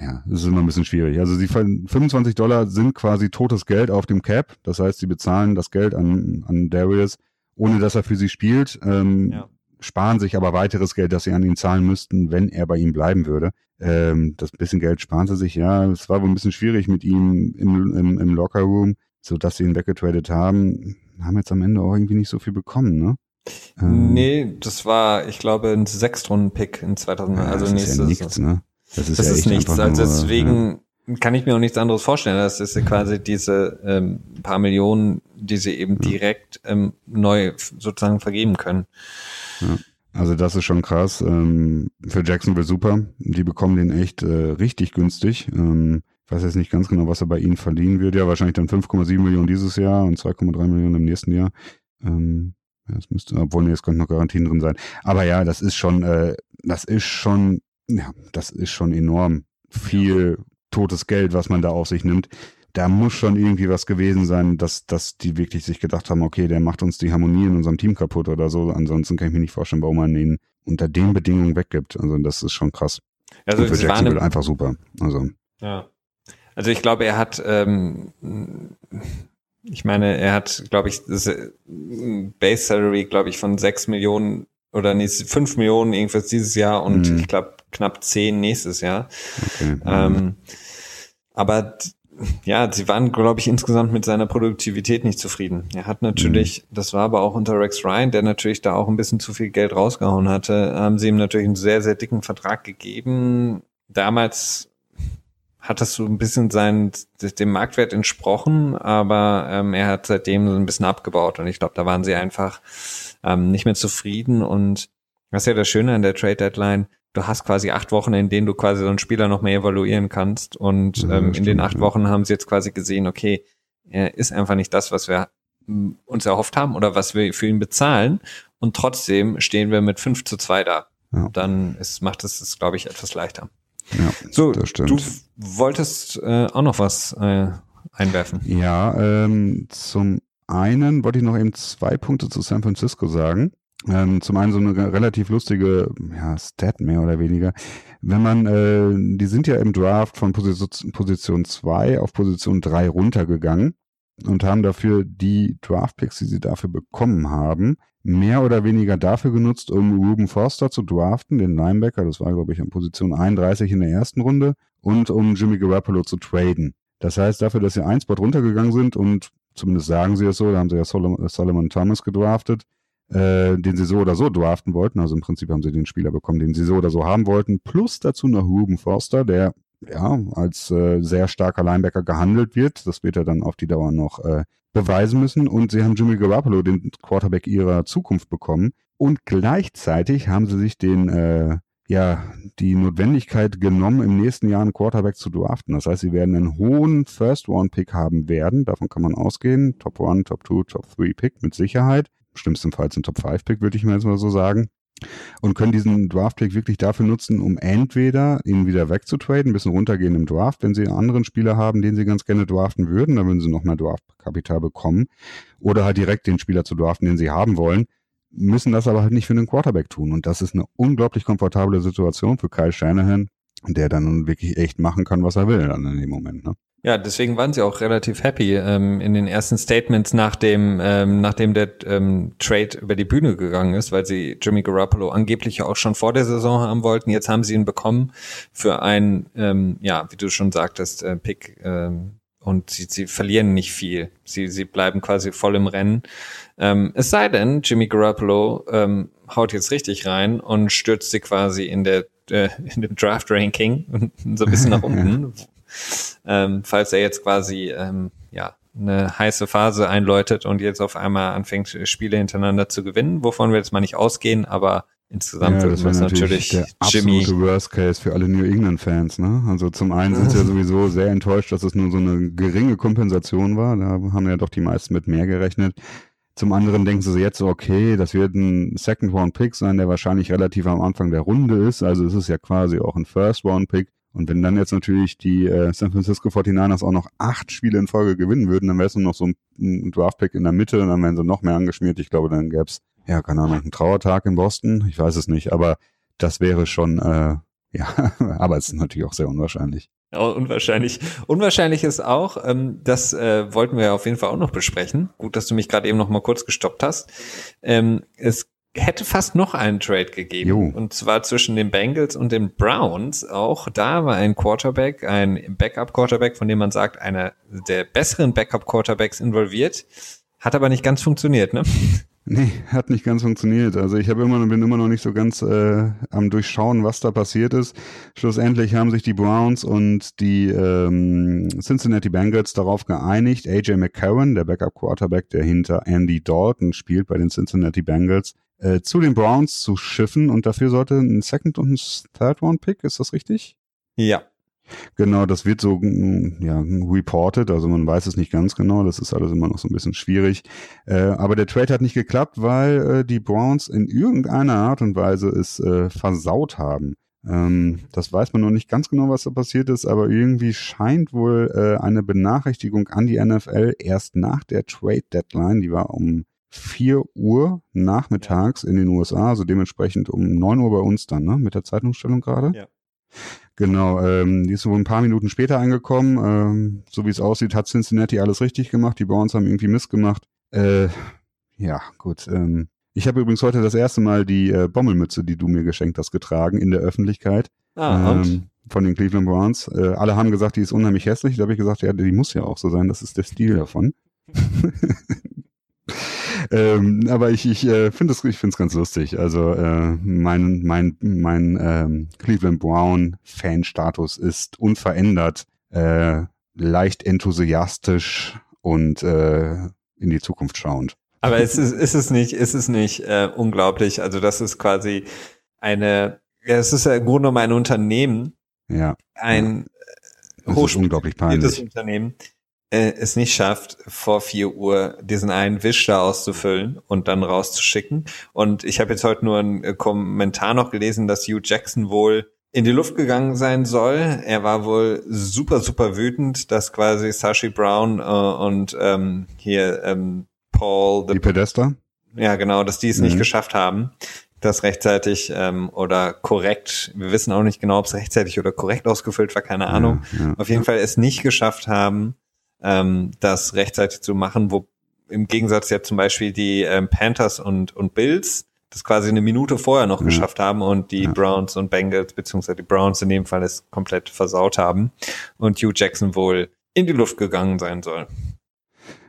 ja, das ist immer ein bisschen schwierig. Also sie 25 Dollar sind quasi totes Geld auf dem Cap. Das heißt, sie bezahlen das Geld an, an Darius, ohne dass er für sie spielt. Ähm, ja. Sparen sich aber weiteres Geld, das sie an ihn zahlen müssten, wenn er bei ihm bleiben würde. Ähm, das bisschen Geld sparen sie sich, ja. Es war wohl ein bisschen schwierig mit ihm im, im, im Lockerroom, so dass sie ihn weggetradet haben. Haben jetzt am Ende auch irgendwie nicht so viel bekommen, ne? Ähm, nee, das war, ich glaube, ein Sechstrunden-Pick in 2000, ja, also nächstes. Ist ja nichts, ne? Das ist, das ja ist nichts. Also deswegen ja. kann ich mir auch nichts anderes vorstellen. Das ist quasi diese ähm, paar Millionen, die sie eben ja. direkt ähm, neu sozusagen vergeben können. Also das ist schon krass. Ähm, für Jacksonville super. Die bekommen den echt äh, richtig günstig. Ähm, ich weiß jetzt nicht ganz genau, was er bei ihnen verliehen wird. Ja, wahrscheinlich dann 5,7 Millionen dieses Jahr und 2,3 Millionen im nächsten Jahr. Ähm, ja, das müsste, obwohl nee, es könnten noch Garantien drin sein. Aber ja, das ist schon, äh, das ist schon ja, das ist schon enorm viel totes Geld, was man da auf sich nimmt. Da muss schon irgendwie was gewesen sein, dass, dass die wirklich sich gedacht haben, okay, der macht uns die Harmonie in unserem Team kaputt oder so. Ansonsten kann ich mir nicht vorstellen, warum man ihn unter den Bedingungen weggibt. Also das ist schon krass. Also Und für Jacksonville einfach super. Also. Ja. Also ich glaube, er hat, ähm, ich meine, er hat, glaube ich, äh, Base Salary, glaube ich, von sechs Millionen oder nee, fünf Millionen irgendwas dieses Jahr und mhm. ich glaube knapp zehn nächstes Jahr. Okay. Ähm, aber ja, sie waren, glaube ich, insgesamt mit seiner Produktivität nicht zufrieden. Er hat natürlich, mhm. das war aber auch unter Rex Ryan, der natürlich da auch ein bisschen zu viel Geld rausgehauen hatte, haben sie ihm natürlich einen sehr, sehr dicken Vertrag gegeben. Damals hat das so ein bisschen sein, dem Marktwert entsprochen, aber ähm, er hat seitdem so ein bisschen abgebaut und ich glaube, da waren sie einfach ähm, nicht mehr zufrieden und das ist ja das Schöne an der Trade Deadline, du hast quasi acht Wochen, in denen du quasi so einen Spieler noch mehr evaluieren kannst. Und ja, ähm, in den acht ja. Wochen haben sie jetzt quasi gesehen, okay, er ist einfach nicht das, was wir hm, uns erhofft haben oder was wir für ihn bezahlen. Und trotzdem stehen wir mit fünf zu zwei da. Ja. Dann ist, macht es, es glaube ich, etwas leichter. Ja, so, das du wolltest äh, auch noch was äh, einwerfen. Ja, ähm, zum einen wollte ich noch eben zwei Punkte zu San Francisco sagen. Ähm, zum einen so eine relativ lustige ja, Stat mehr oder weniger. Wenn man, äh, die sind ja im Draft von Position, Position 2 auf Position 3 runtergegangen und haben dafür die Draftpicks, die sie dafür bekommen haben, mehr oder weniger dafür genutzt, um Ruben Foster zu draften, den Linebacker, das war glaube ich an Position 31 in der ersten Runde, und um Jimmy Garoppolo zu traden. Das heißt, dafür, dass sie ein Spot runtergegangen sind und zumindest sagen sie es so, da haben sie ja Solomon, Solomon Thomas gedraftet, äh, den sie so oder so draften wollten. Also im Prinzip haben sie den Spieler bekommen, den sie so oder so haben wollten. Plus dazu noch Ruben Forster, der ja als äh, sehr starker Linebacker gehandelt wird. Das wird er dann auf die Dauer noch äh, beweisen müssen. Und sie haben Jimmy Garoppolo, den Quarterback ihrer Zukunft, bekommen. Und gleichzeitig haben sie sich den äh, ja, die Notwendigkeit genommen, im nächsten Jahr einen Quarterback zu draften. Das heißt, sie werden einen hohen First-Round-Pick haben werden. Davon kann man ausgehen. Top 1, Top 2, Top 3 Pick mit Sicherheit schlimmstenfalls ein Top-5-Pick, würde ich mir jetzt mal so sagen. Und können diesen Draft-Pick wirklich dafür nutzen, um entweder ihn wieder wegzutraden, ein bisschen runtergehen im Draft, wenn sie einen anderen Spieler haben, den sie ganz gerne draften würden, dann würden sie noch mehr Draft-Kapital bekommen. Oder halt direkt den Spieler zu draften, den sie haben wollen, müssen das aber halt nicht für den Quarterback tun. Und das ist eine unglaublich komfortable Situation für Kyle Shanahan, der dann wirklich echt machen kann, was er will dann in dem Moment. Ne? Ja, deswegen waren sie auch relativ happy ähm, in den ersten Statements nach dem, ähm, nachdem der ähm, Trade über die Bühne gegangen ist, weil sie Jimmy Garoppolo angeblich auch schon vor der Saison haben wollten. Jetzt haben sie ihn bekommen für ein, ähm, ja, wie du schon sagtest, äh, Pick. Ähm, und sie, sie verlieren nicht viel. Sie, sie bleiben quasi voll im Rennen. Ähm, es sei denn, Jimmy Garoppolo ähm, haut jetzt richtig rein und stürzt sie quasi in der äh, in dem Draft-Ranking so ein bisschen nach unten, ähm, falls er jetzt quasi ähm, ja eine heiße Phase einläutet und jetzt auf einmal anfängt, Spiele hintereinander zu gewinnen, wovon wir jetzt mal nicht ausgehen, aber insgesamt ja, das wäre natürlich, der Jimmy. absolute Worst Case für alle New England Fans. Ne? Also zum einen sind sie ja sowieso sehr enttäuscht, dass es nur so eine geringe Kompensation war. Da haben ja doch die meisten mit mehr gerechnet. Zum anderen denken sie jetzt so, okay, das wird ein Second Round Pick sein, der wahrscheinlich relativ am Anfang der Runde ist. Also es ist ja quasi auch ein First Round Pick. Und wenn dann jetzt natürlich die äh, San Francisco 49ers auch noch acht Spiele in Folge gewinnen würden, dann wäre es nur noch so ein, ein Draft-Pick in der Mitte und dann wären sie noch mehr angeschmiert. Ich glaube, dann gäbe es, ja, keine Ahnung, einen Trauertag in Boston. Ich weiß es nicht, aber das wäre schon, äh, ja, aber es ist natürlich auch sehr unwahrscheinlich. Unwahrscheinlich. Unwahrscheinlich ist auch, ähm, das äh, wollten wir auf jeden Fall auch noch besprechen. Gut, dass du mich gerade eben noch mal kurz gestoppt hast. Ähm, es hätte fast noch einen Trade gegeben. Jo. Und zwar zwischen den Bengals und den Browns. Auch da war ein Quarterback, ein Backup-Quarterback, von dem man sagt, einer der besseren Backup-Quarterbacks involviert. Hat aber nicht ganz funktioniert, ne? Nee, hat nicht ganz funktioniert. Also ich habe immer, bin immer noch nicht so ganz äh, am Durchschauen, was da passiert ist. Schlussendlich haben sich die Browns und die ähm, Cincinnati Bengals darauf geeinigt, AJ McCarron, der Backup-Quarterback, der hinter Andy Dalton spielt bei den Cincinnati Bengals, äh, zu den Browns zu schiffen und dafür sollte ein Second und ein Third-Round-Pick, ist das richtig? Ja. Genau, das wird so mm, ja, reported, also man weiß es nicht ganz genau, das ist alles immer noch so ein bisschen schwierig. Äh, aber der Trade hat nicht geklappt, weil äh, die Browns in irgendeiner Art und Weise es äh, versaut haben. Ähm, das weiß man noch nicht ganz genau, was da passiert ist, aber irgendwie scheint wohl äh, eine Benachrichtigung an die NFL erst nach der Trade Deadline, die war um 4 Uhr nachmittags in den USA, also dementsprechend um 9 Uhr bei uns dann, ne, mit der Zeitumstellung gerade. Ja. Genau, ähm, die ist wohl ein paar Minuten später angekommen. Ähm, so wie es aussieht, hat Cincinnati alles richtig gemacht. Die Browns haben irgendwie Mist gemacht. Äh, ja, gut. Ähm, ich habe übrigens heute das erste Mal die äh, Bommelmütze, die du mir geschenkt hast, getragen in der Öffentlichkeit. Ah, und? Ähm, von den Cleveland Browns. Äh, alle haben gesagt, die ist unheimlich hässlich. Da habe ich gesagt, ja, die muss ja auch so sein. Das ist der Stil davon. ähm, aber ich, ich äh, finde es ich finde es ganz lustig. Also äh, mein mein mein ähm, Cleveland Brown Fan-Status ist unverändert, äh, leicht enthusiastisch und äh, in die Zukunft schauend. Aber es ist, ist es nicht, ist es nicht äh, unglaublich? Also das ist quasi eine, ja, es ist ja im Grunde genommen ein Unternehmen, ja, ein ja. Äh, unglaublich peinlich. Unternehmen, äh, es nicht schafft, vor vier Uhr diesen einen Wisch da auszufüllen und dann rauszuschicken. Und ich habe jetzt heute nur einen äh, Kommentar noch gelesen, dass Hugh Jackson wohl in die Luft gegangen sein soll. Er war wohl super, super wütend, dass quasi Sashi Brown äh, und ähm, hier ähm, Paul... The, die Pedester? Ja, genau, dass die es mhm. nicht geschafft haben, das rechtzeitig ähm, oder korrekt, wir wissen auch nicht genau, ob es rechtzeitig oder korrekt ausgefüllt war, keine Ahnung. Ja, ja. Auf jeden Fall es nicht geschafft haben, ähm, das rechtzeitig zu machen, wo im Gegensatz ja zum Beispiel die ähm, Panthers und, und Bills das quasi eine Minute vorher noch ja. geschafft haben und die ja. Browns und Bengals, beziehungsweise die Browns in dem Fall es komplett versaut haben und Hugh Jackson wohl in die Luft gegangen sein soll.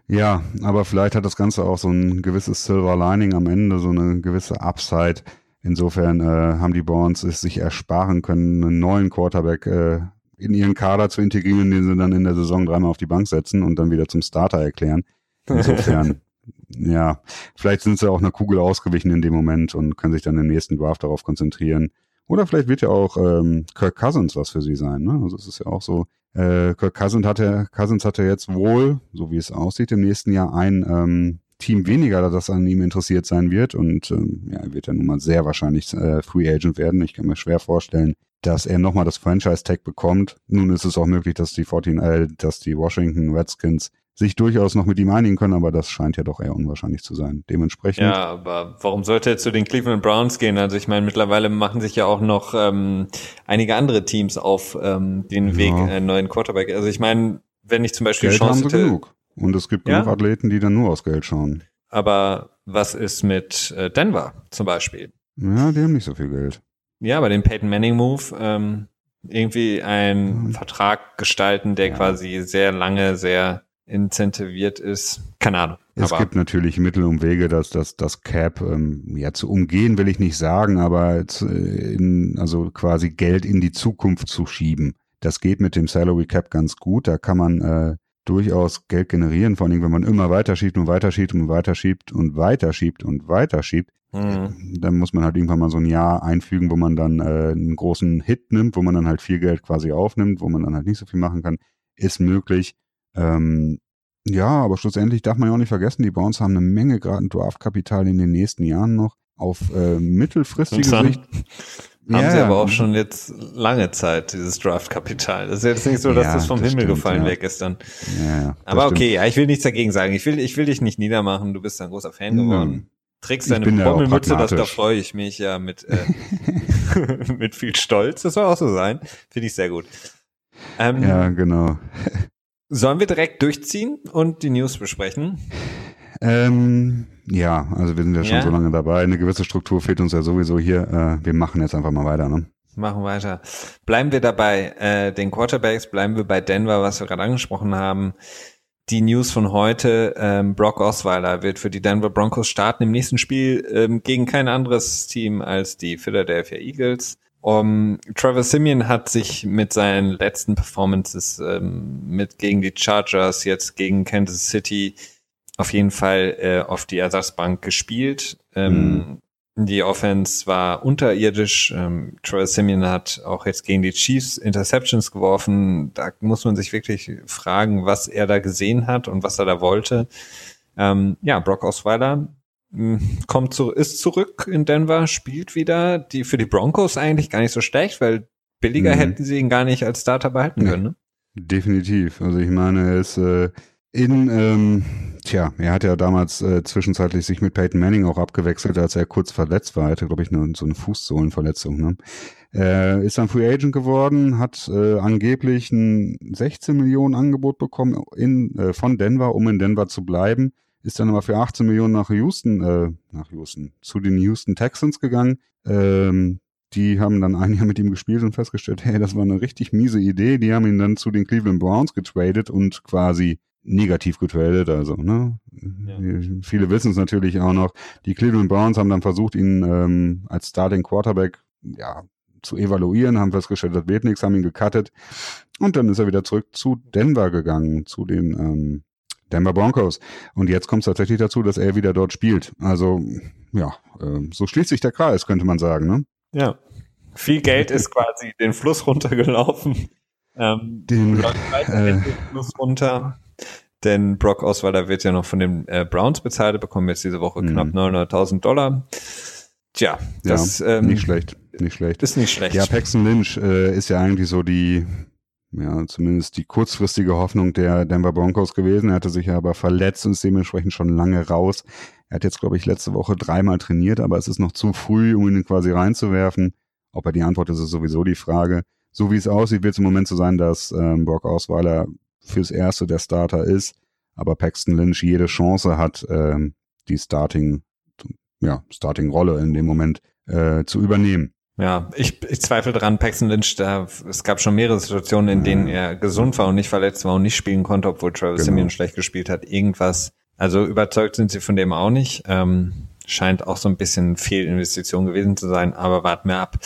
Ja, aber vielleicht hat das Ganze auch so ein gewisses Silver Lining am Ende, so eine gewisse Upside. Insofern äh, haben die Browns es sich ersparen können, einen neuen Quarterback äh, in ihren Kader zu integrieren, den sie dann in der Saison dreimal auf die Bank setzen und dann wieder zum Starter erklären. Insofern, ja, vielleicht sind sie auch eine Kugel ausgewichen in dem Moment und können sich dann im nächsten Draft darauf konzentrieren. Oder vielleicht wird ja auch ähm, Kirk Cousins was für sie sein. Ne? Also es ist ja auch so, äh, Kirk Cousins hat ja, Cousins hat ja jetzt wohl, so wie es aussieht, im nächsten Jahr ein ähm, Team weniger, das an ihm interessiert sein wird. Und ähm, ja, er wird ja nun mal sehr wahrscheinlich äh, Free Agent werden. Ich kann mir schwer vorstellen, dass er nochmal das Franchise-Tag bekommt. Nun ist es auch möglich, dass die 14, äh, dass die Washington Redskins sich durchaus noch mit ihm einigen können, aber das scheint ja doch eher unwahrscheinlich zu sein. Dementsprechend. Ja, aber warum sollte er zu den Cleveland Browns gehen? Also ich meine, mittlerweile machen sich ja auch noch ähm, einige andere Teams auf ähm, den Weg, ja. einen neuen Quarterback. Also ich meine, wenn ich zum Beispiel Geld Chance haben sie hätte, genug. Und es gibt Ja? genug Athleten, die dann nur aus Geld schauen. aber was ist mit äh, Denver zum Beispiel? Ja, die haben nicht so viel Geld. Ja, bei dem Peyton Manning Move ähm, irgendwie einen Mhm. Vertrag gestalten, der Ja. quasi sehr lange, sehr incentiviert ist. Keine Ahnung. Es gibt natürlich Mittel und Wege, dass das, das Cap ähm, ja zu umgehen, will ich nicht sagen, aber zu, in, also quasi Geld in die Zukunft zu schieben. Das geht mit dem Salary Cap ganz gut. Da kann man äh, durchaus Geld generieren, vor allem wenn man immer weiterschiebt und weiterschiebt und weiterschiebt und weiterschiebt und weiterschiebt. hm, Dann muss man halt irgendwann mal so ein Jahr einfügen, wo man dann äh, einen großen Hit nimmt, wo man dann halt viel Geld quasi aufnimmt, wo man dann halt nicht so viel machen kann, ist möglich. Ähm, ja, aber schlussendlich darf man ja auch nicht vergessen, die Browns haben eine Menge gerade Draftkapital in den nächsten Jahren noch auf äh, mittelfristige Sicht. haben Ja, sie aber auch schon jetzt lange Zeit, dieses Draftkapital. Das ist jetzt nicht so, dass Ja, das vom das Himmel stimmt, gefallen ja. weg ist dann. Ja, Aber okay, ja, ich will nichts dagegen sagen. Ich will, ich will dich nicht niedermachen. Du bist ein großer Fan geworden. Trägst deine Bommelmütze, das, da freue ich mich ja mit, äh, mit viel Stolz. Das soll auch so sein. Finde ich sehr gut. Ähm, Ja, genau. Sollen wir direkt durchziehen und die News besprechen? Ähm, ja, also wir sind ja schon Ja. so lange dabei. Eine gewisse Struktur fehlt uns ja sowieso hier. Äh, wir machen jetzt einfach mal weiter, ne? Machen weiter. Bleiben wir dabei, äh, den Quarterbacks, bleiben wir bei Denver, was wir gerade angesprochen haben. Die News von heute, ähm, Brock Osweiler wird für die Denver Broncos starten im nächsten Spiel ähm, gegen kein anderes Team als die Philadelphia Eagles. Um, Trevor Simeon hat sich mit seinen letzten Performances ähm, mit gegen die Chargers, jetzt gegen Kansas City, auf jeden Fall äh, auf die Ersatzbank gespielt. Ähm, Die Offense war unterirdisch. Ähm, Trevor Simeon hat auch jetzt gegen die Chiefs Interceptions geworfen. Da muss man sich wirklich fragen, was er da gesehen hat und was er da wollte. Ähm, ja, Brock Osweiler mh, kommt zu, ist zurück in Denver, spielt wieder. Die für die Broncos eigentlich gar nicht so schlecht, weil billiger Mhm. hätten sie ihn gar nicht als Starter behalten können. Ne? Definitiv. Also ich meine, er ist äh, in, ähm, tja, er hat ja damals äh, zwischenzeitlich sich mit Peyton Manning auch abgewechselt, als er kurz verletzt war. Er hatte, glaube ich, eine, so eine Fußsohlenverletzung. Ne? Er ist dann Free Agent geworden, hat äh, angeblich ein 16 Millionen Angebot bekommen in, äh, von Denver, um in Denver zu bleiben. Ist dann aber für 18 Millionen nach Houston, äh, nach Houston, zu den Houston Texans gegangen. Ähm, die haben dann ein Jahr mit ihm gespielt und festgestellt, hey, das war eine richtig miese Idee. Die haben ihn dann zu den Cleveland Browns getradet und quasi negativ getradet. Also, ne? Viele wissen es natürlich auch noch. Die Cleveland Browns haben dann versucht, ihn ähm, als Starting Quarterback ja, zu evaluieren, haben festgestellt, das wird nichts, haben ihn gecuttet. Und dann ist er wieder zurück zu Denver gegangen, zu den ähm, Denver Broncos. Und jetzt kommt es tatsächlich dazu, dass er wieder dort spielt. Also, ja, ähm, so schließt sich der Kreis, könnte man sagen, ne? Ja. Viel Geld ist quasi den Fluss runtergelaufen. Ähm, Den, äh, den Fluss runter. Denn Brock Osweiler wird ja noch von den äh, Browns bezahlt, er bekommt jetzt diese Woche Mhm. knapp 900.000 Dollar. Tja, das ja, ähm, nicht schlecht, nicht schlecht. ist nicht schlecht. Ja, Paxton Lynch äh, ist ja eigentlich so die, ja, zumindest die kurzfristige Hoffnung der Denver Broncos gewesen. Er hatte sich ja aber verletzt und ist dementsprechend schon lange raus. Er hat jetzt, glaube ich, letzte Woche dreimal trainiert, aber es ist noch zu früh, um ihn quasi reinzuwerfen. Ob er die Antwort ist, ist sowieso die Frage. So wie es aussieht, wird es im Moment so sein, dass ähm, Brock Osweiler fürs Erste der Starter ist, aber Paxton Lynch jede Chance hat, ähm, die Starting, ja, Starting-Rolle in dem Moment äh, zu übernehmen. Ja, ich, ich zweifle dran, Paxton Lynch, da, es gab schon mehrere Situationen, in denen er gesund war und nicht verletzt war und nicht spielen konnte, obwohl Travis Genau. Simeon schlecht gespielt hat. Irgendwas, also überzeugt sind sie von dem auch nicht. Ähm, scheint auch so ein bisschen Fehlinvestition gewesen zu sein, aber warten wir ab.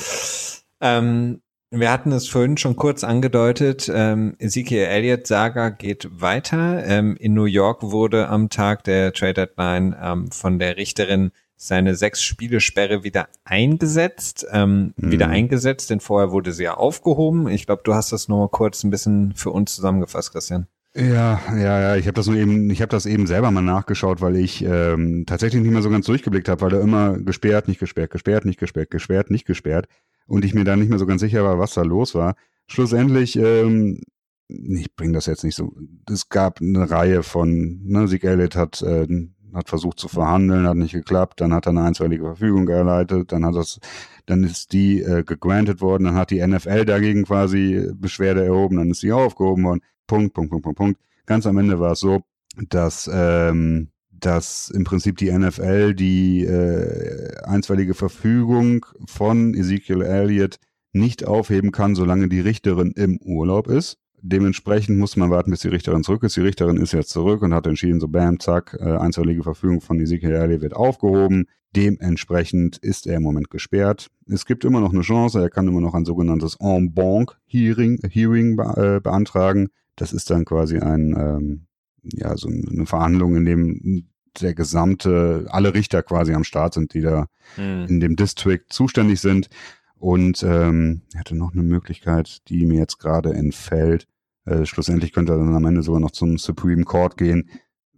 Ähm, wir hatten es vorhin schon kurz angedeutet, ähm, Ezekiel Elliott Saga geht weiter. Ähm, in New York wurde am Tag der Trade Deadline ähm, von der Richterin seine sechs Spielesperre wieder eingesetzt, ähm, Mhm. wieder eingesetzt, denn vorher wurde sie ja aufgehoben. Ich glaube, du hast das noch mal kurz ein bisschen für uns zusammengefasst, Christian. Ja, ja, ja, ich habe das nur eben, ich habe das eben selber mal nachgeschaut, weil ich ähm, tatsächlich nicht mehr so ganz durchgeblickt habe, weil er immer gesperrt, nicht gesperrt, gesperrt, nicht gesperrt, gesperrt, nicht gesperrt und ich mir da nicht mehr so ganz sicher war, was da los war. Schlussendlich, ähm, ich bringe das jetzt nicht so. Es gab eine Reihe von, ne, Sieg Elliott hat äh, hat versucht zu verhandeln, hat nicht geklappt, dann hat er eine einstweilige Verfügung erleitet, dann hat das, dann ist die äh, gegrantet worden, dann hat die NFL dagegen quasi Beschwerde erhoben, dann ist sie aufgehoben worden. Punkt, Punkt, Punkt, Punkt, Punkt. Ganz am Ende war es so, dass, ähm, dass im Prinzip die NFL die äh, einstweilige Verfügung von Ezekiel Elliott nicht aufheben kann, solange die Richterin im Urlaub ist. Dementsprechend muss man warten, bis die Richterin zurück ist. Die Richterin ist jetzt zurück und hat entschieden, so bam, zack, äh, einstweilige Verfügung von Ezekiel Elliott wird aufgehoben. Dementsprechend ist er im Moment gesperrt. Es gibt immer noch eine Chance, er kann immer noch ein sogenanntes En banc Hearing, Hearing be äh, beantragen. Das ist dann quasi ein, ähm, ja, so eine Verhandlung, in dem der gesamte, alle Richter quasi am Start sind, die da mhm. in dem District zuständig sind. Und ähm, er hatte noch eine Möglichkeit, die mir jetzt gerade entfällt. Äh, schlussendlich könnte er dann am Ende sogar noch zum Supreme Court gehen.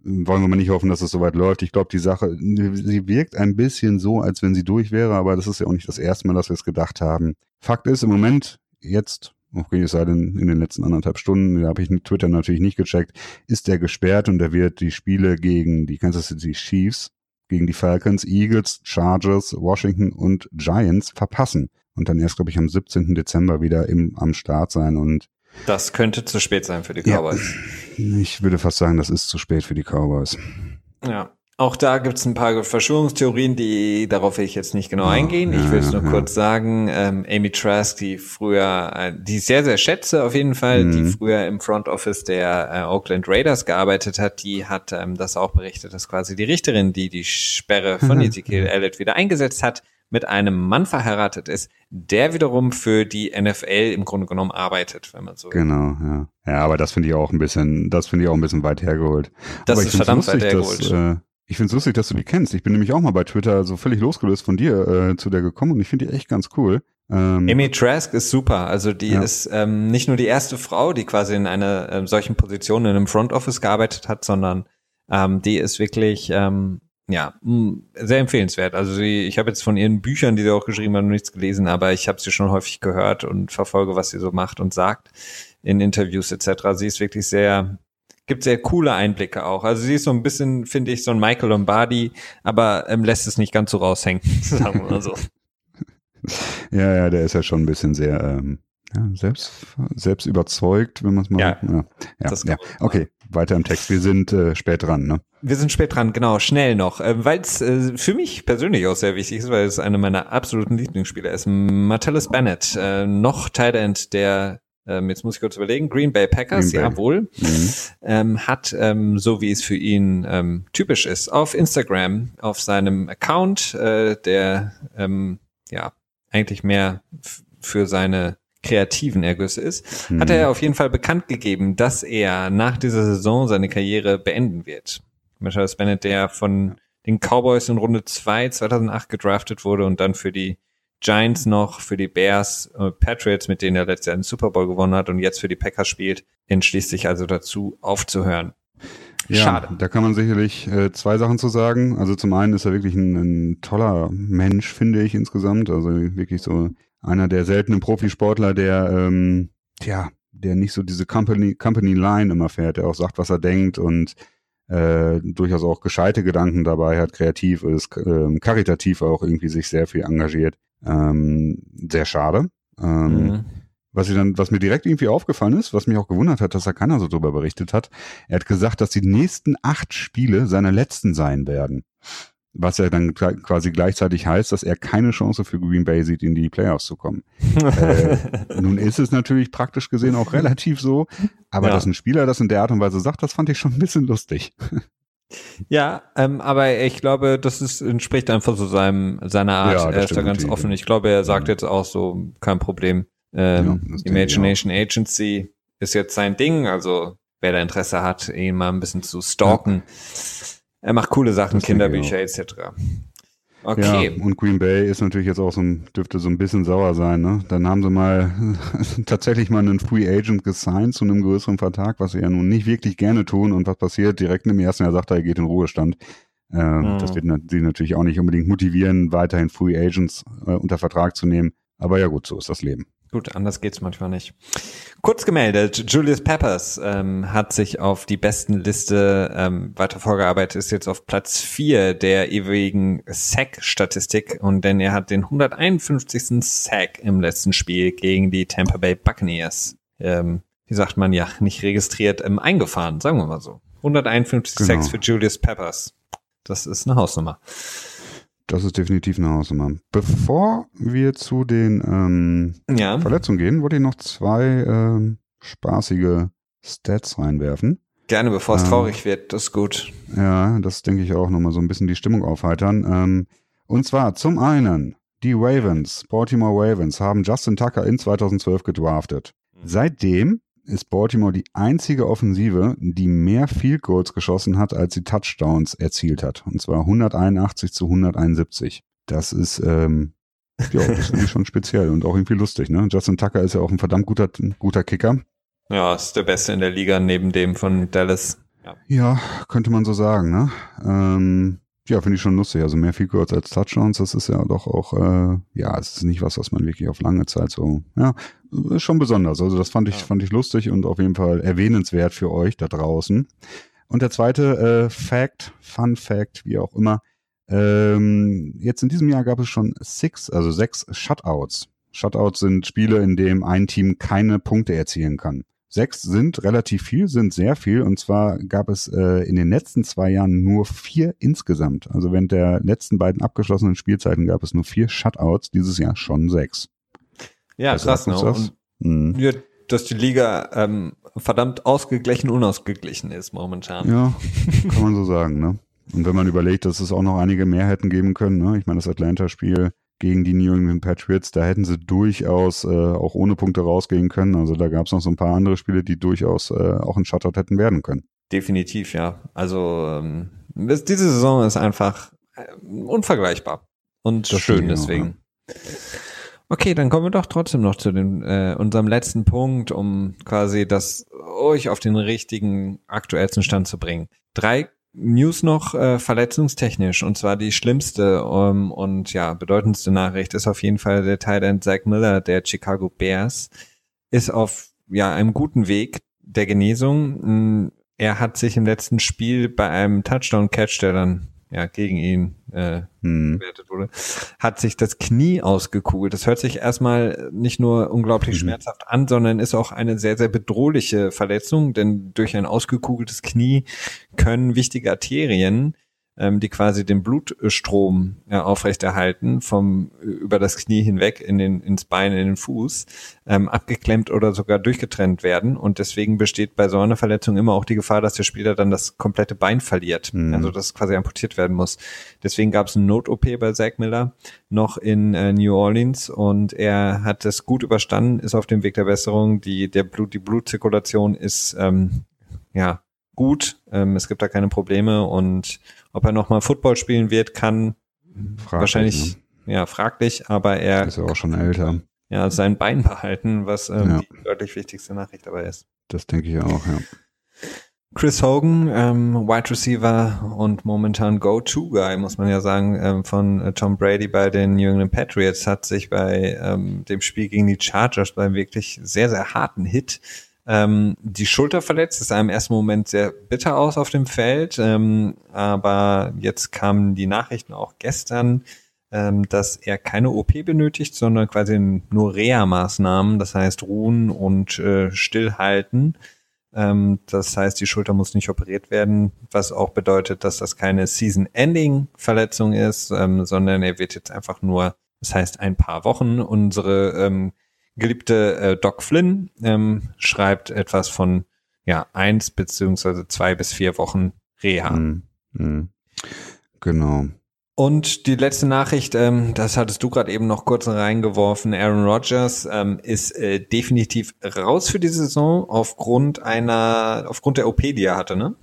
Wollen wir mal nicht hoffen, dass es soweit läuft. Ich glaube, die Sache, sie wirkt ein bisschen so, als wenn sie durch wäre, aber das ist ja auch nicht das erste Mal, dass wir es gedacht haben. Fakt ist, im Moment, jetzt, okay, es sei denn in den letzten anderthalb Stunden, da habe ich Twitter natürlich nicht gecheckt, ist er gesperrt und er wird die Spiele gegen die Kansas City Chiefs, gegen die Falcons, Eagles, Chargers, Washington und Giants verpassen und dann erst, glaube ich, am 17. Dezember wieder im, am Start sein. Und das könnte zu spät sein für die Cowboys. Ja, ich würde fast sagen, das ist zu spät für die Cowboys. Ja. Auch da gibt es ein paar Verschwörungstheorien, die darauf will ich jetzt nicht genau eingehen. Ich will es nur ja. kurz sagen. Ähm, Amy Trask, die früher, äh, die ich sehr, sehr schätze auf jeden Fall, mhm. die früher im Front Office der äh, Oakland Raiders gearbeitet hat, die hat ähm, das auch berichtet, dass quasi die Richterin, die die Sperre von Ezekiel Elliott wieder eingesetzt hat, mit einem Mann verheiratet ist, der wiederum für die NFL im Grunde genommen arbeitet, wenn man so. Genau, ja. Ja, aber das finde ich auch ein bisschen, das finde ich auch ein bisschen weit hergeholt. Das aber ist verdammt lustig, weit hergeholt. Dass, äh, ich finde es lustig, dass du die kennst. Ich bin nämlich auch mal bei Twitter so völlig losgelöst von dir äh, zu der gekommen und ich finde die echt ganz cool. Ähm, Amy Trask ist super. Also die ja. ist ähm, nicht nur die erste Frau, die quasi in einer äh, solchen Position in einem Front Office gearbeitet hat, sondern ähm, die ist wirklich ähm, ja, sehr empfehlenswert. Also sie, ich habe jetzt von ihren Büchern, die sie auch geschrieben hat, noch nichts gelesen, aber ich habe sie schon häufig gehört und verfolge, was sie so macht und sagt in Interviews etc. Sie ist wirklich sehr, gibt sehr coole Einblicke auch. Also sie ist so ein bisschen, finde ich, so ein Michael Lombardi, aber ähm, lässt es nicht ganz so raushängen, sagen wir mal so. ja, ja, der ist ja schon ein bisschen sehr ähm, ja, selbst, selbst überzeugt, wenn man es mal. Ja, ja, ja, ja. okay weiter im Text. Wir sind äh, spät dran, ne? Wir sind spät dran, genau, schnell noch. Äh, weil es äh, für mich persönlich auch sehr wichtig ist, weil es einer meiner absoluten Lieblingsspieler ist. Martellus Bennett, äh, noch Tight End der ähm, jetzt muss ich kurz überlegen, Green Bay Packers, Green Bay. jawohl, mhm. ähm, hat, ähm, so wie es für ihn ähm, typisch ist, auf Instagram, auf seinem Account, äh, der ähm, ja eigentlich mehr für seine kreativen Ergüsse ist, mhm. hat er auf jeden Fall bekannt gegeben, dass er nach dieser Saison seine Karriere beenden wird. Marcellus Bennett, der von den Cowboys in Runde 2 2008 gedraftet wurde und dann für die Giants noch, für die Bears, äh, Patriots, mit denen er letztes Jahr den Super Bowl gewonnen hat und jetzt für die Packers spielt, entschließt sich also dazu aufzuhören. Ja, Schade. Da kann man sicherlich äh, zwei Sachen zu sagen. Also zum einen ist er wirklich ein, ein toller Mensch, finde ich insgesamt. Also wirklich so einer der seltenen Profisportler, der, ähm, ja, der nicht so diese Company, Company Line immer fährt, der auch sagt, was er denkt und äh, durchaus auch gescheite Gedanken dabei hat, kreativ ist, äh, karitativ auch irgendwie sich sehr viel engagiert. Ähm, sehr schade. Ähm, mhm. Was, dann, was mir direkt irgendwie aufgefallen ist, was mich auch gewundert hat, dass da keiner so drüber berichtet hat, er hat gesagt, dass die nächsten acht Spiele seine letzten sein werden was ja dann quasi gleichzeitig heißt, dass er keine Chance für Green Bay sieht, in die Playoffs zu kommen. äh, nun ist es natürlich praktisch gesehen auch relativ so, aber ja. dass ein Spieler das in der Art und Weise sagt, das fand ich schon ein bisschen lustig. Ja, ähm, aber ich glaube, das ist, entspricht einfach so seinem, seiner Art. Ja, er ist da ganz offen. Ich glaube, er sagt ja. jetzt auch so, kein Problem. Ähm, ja, Imagination Agency ist jetzt sein Ding, also wer da Interesse hat, ihn mal ein bisschen zu stalken. Er macht coole Sachen, Kinderbücher etc. Okay. Ja, und Green Bay ist natürlich jetzt auch so ein, dürfte so ein bisschen sauer sein, ne? Dann haben sie mal tatsächlich mal einen Free Agent gesigned zu einem größeren Vertrag, was sie ja nun nicht wirklich gerne tun. Und was passiert? Direkt im ersten Jahr sagt er, er geht in Ruhestand. Äh, mhm. Das wird sie natürlich auch nicht unbedingt motivieren, weiterhin Free Agents äh, unter Vertrag zu nehmen. Aber ja gut, so ist das Leben. Gut, anders geht's manchmal nicht. Kurz gemeldet, Julius Peppers ähm, hat sich auf die besten Liste ähm, weiter vorgearbeitet, ist jetzt auf Platz vier der ewigen Sack-Statistik und denn er hat den 151. Sack im letzten Spiel gegen die Tampa Bay Buccaneers ähm, wie sagt man ja, nicht registriert, ähm, eingefahren, sagen wir mal so. 151 genau. Sex für Julius Peppers. Das ist eine Hausnummer. Das ist definitiv eine Hausnummer. Bevor wir zu den ähm, ja. Verletzungen gehen, wollte ich noch zwei ähm, spaßige Stats reinwerfen. Gerne, bevor es ähm, traurig wird, das ist gut. Ja, das denke ich auch nochmal so ein bisschen die Stimmung aufheitern. Ähm, und zwar zum einen, die Ravens, Baltimore Ravens, haben Justin Tucker in 2012 gedraftet. Mhm. Seitdem ist Baltimore die einzige Offensive, die mehr Field Goals geschossen hat, als sie Touchdowns erzielt hat. Und zwar 181 zu 171. Das ist, ähm, ja, das ich schon speziell und auch irgendwie lustig. Ne? Justin Tucker ist ja auch ein verdammt guter, guter Kicker. Ja, ist der Beste in der Liga neben dem von Dallas. Ja, ja könnte man so sagen. Ne? Ähm, ja, finde ich schon lustig. Also mehr Field Goals als Touchdowns, das ist ja doch auch, äh, ja, es ist nicht was, was man wirklich auf lange Zeit so, ja, ist schon besonders. Also das fand ich, ja. fand ich lustig und auf jeden Fall erwähnenswert für euch da draußen. Und der zweite äh, Fact, Fun Fact, wie auch immer, ähm, jetzt in diesem Jahr gab es schon six, also sechs Shutouts. Shutouts sind Spiele, in denen ein Team keine Punkte erzielen kann. Sechs sind relativ viel, sind sehr viel. Und zwar gab es äh, in den letzten zwei Jahren nur vier insgesamt. Also während der letzten beiden abgeschlossenen Spielzeiten gab es nur vier Shutouts, dieses Jahr schon sechs. Ja, Was krass. Ne? Das? Mhm. Ja, dass die Liga ähm, verdammt ausgeglichen, unausgeglichen ist momentan. Ja, kann man so sagen. Ne? Und wenn man überlegt, dass es auch noch einige mehr hätten geben können. Ne? Ich meine, das Atlanta-Spiel gegen die New England Patriots. Da hätten sie durchaus äh, auch ohne Punkte rausgehen können. Also da gab es noch so ein paar andere Spiele, die durchaus äh, auch ein Shutout hätten werden können. Definitiv, ja. Also ähm, diese Saison ist einfach äh, unvergleichbar und das schön deswegen. Auch, ja. Okay, dann kommen wir doch trotzdem noch zu dem, äh, unserem letzten Punkt, um quasi das euch auf den richtigen, aktuellsten Stand zu bringen. Drei News noch äh, verletzungstechnisch und zwar die schlimmste um, ähm, und ja bedeutendste Nachricht ist auf jeden Fall der Tight End Zach Miller der Chicago Bears ist auf ja einem guten Weg der Genesung. Hm, er hat sich im letzten Spiel bei einem Touchdown Catch, der dann ja, gegen ihn äh, hm. bewertet wurde, hat sich das Knie ausgekugelt. Das hört sich erstmal nicht nur unglaublich mhm. schmerzhaft an, sondern ist auch eine sehr, sehr bedrohliche Verletzung, denn durch ein ausgekugeltes Knie können wichtige Arterien ähm, die quasi den Blutstrom äh, aufrechterhalten vom über das Knie hinweg in den ins Bein in den Fuß ähm, abgeklemmt oder sogar durchgetrennt werden und deswegen besteht bei so einer Verletzung immer auch die Gefahr, dass der Spieler dann das komplette Bein verliert, mhm. also dass quasi amputiert werden muss. Deswegen gab es eine Not-OP bei Zach Miller noch in äh, New Orleans und er hat es gut überstanden, ist auf dem Weg der Besserung. Die der Blut die Blutzirkulation ist ähm, ja gut, ähm, es gibt da keine Probleme und ob er nochmal Football spielen wird, kann fraglich, wahrscheinlich, ne? ja, fraglich, aber er ist ja auch schon älter. Ja, sein Bein behalten, was ähm, ja. die deutlich wichtigste Nachricht dabei ist. Das denke ich auch, ja. Chris Hogan, ähm, Wide Receiver und momentan Go-To-Guy, muss man ja sagen, ähm, von äh, Tom Brady bei den New England Patriots, hat sich bei ähm, dem Spiel gegen die Chargers beim wirklich sehr, sehr harten Hit ähm, die Schulter verletzt, das sah im ersten Moment sehr bitter aus auf dem Feld, ähm, aber jetzt kamen die Nachrichten auch gestern, ähm, dass er keine OP benötigt, sondern quasi nur Reha-Maßnahmen, das heißt ruhen und äh, stillhalten. Ähm, das heißt, die Schulter muss nicht operiert werden, was auch bedeutet, dass das keine Season-Ending-Verletzung ist, ähm, sondern er wird jetzt einfach nur, das heißt ein paar Wochen unsere ähm, geliebte äh, Doc Flynn ähm, schreibt etwas von ja eins beziehungsweise zwei bis vier Wochen Reha. Mm, mm. Genau. Und die letzte Nachricht, ähm, das hattest du gerade eben noch kurz reingeworfen. Aaron Rodgers ähm, ist äh, definitiv raus für die Saison aufgrund einer, aufgrund der OP, die er hatte, ne?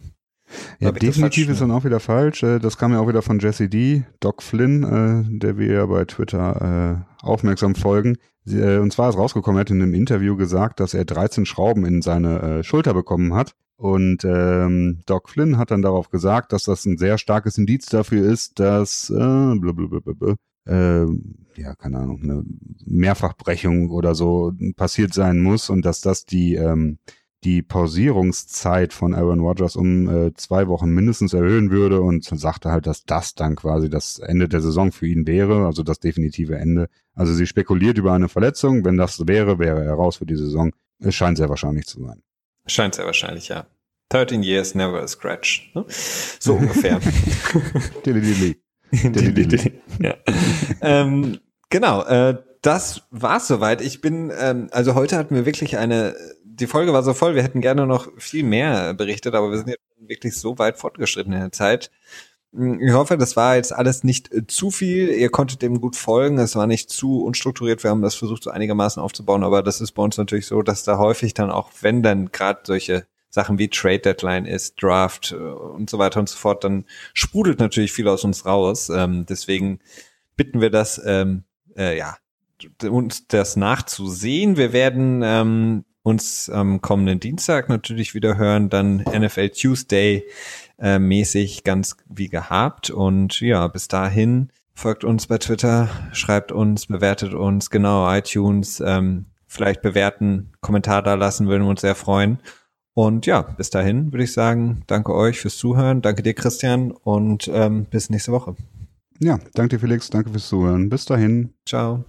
Ja, definitiv ist dann auch wieder falsch. Äh, das kam ja auch wieder von Jesse D, Doc Flynn, äh, der wir ja bei Twitter äh, aufmerksam folgen. Und zwar ist rausgekommen, er hat in einem Interview gesagt, dass er 13 Schrauben in seine Schulter bekommen hat. Und ähm, Doc Flynn hat dann darauf gesagt, dass das ein sehr starkes Indiz dafür ist, dass äh, blablabla, äh, ja, keine Ahnung, eine Mehrfachbrechung oder so passiert sein muss und dass das die ähm, die Pausierungszeit von Aaron Rodgers um äh, zwei Wochen mindestens erhöhen würde und sagte halt, dass das dann quasi das Ende der Saison für ihn wäre, also das definitive Ende. Also sie spekuliert über eine Verletzung. Wenn das wäre, wäre er raus für die Saison. Es scheint sehr wahrscheinlich zu sein. Scheint sehr wahrscheinlich, ja. 13 years, never a scratch. Ne? So ungefähr. ja. ähm, genau, äh, das war's soweit. Ich bin, ähm, also heute hatten wir wirklich eine, die Folge war so voll, wir hätten gerne noch viel mehr berichtet, aber wir sind jetzt wirklich so weit fortgeschritten in der Zeit. Ich hoffe, das war jetzt alles nicht äh, zu viel. Ihr konntet dem gut folgen. Es war nicht zu unstrukturiert. Wir haben das versucht, so einigermaßen aufzubauen. Aber das ist bei uns natürlich so, dass da häufig dann auch, wenn dann gerade solche Sachen wie Trade Deadline ist, Draft äh, und so weiter und so fort, dann sprudelt natürlich viel aus uns raus. Ähm, deswegen bitten wir das, ähm, äh, ja, uns das nachzusehen. Wir werden ähm, uns am kommenden Dienstag natürlich wieder hören, dann NFL Tuesday äh, mäßig ganz wie gehabt. Und ja, bis dahin folgt uns bei Twitter, schreibt uns, bewertet uns, genau, iTunes, ähm, vielleicht bewerten, Kommentar da lassen, würden wir uns sehr freuen. Und ja, bis dahin würde ich sagen, danke euch fürs Zuhören, danke dir Christian und ähm, bis nächste Woche. Ja, danke dir Felix, danke fürs Zuhören. Bis dahin. Ciao.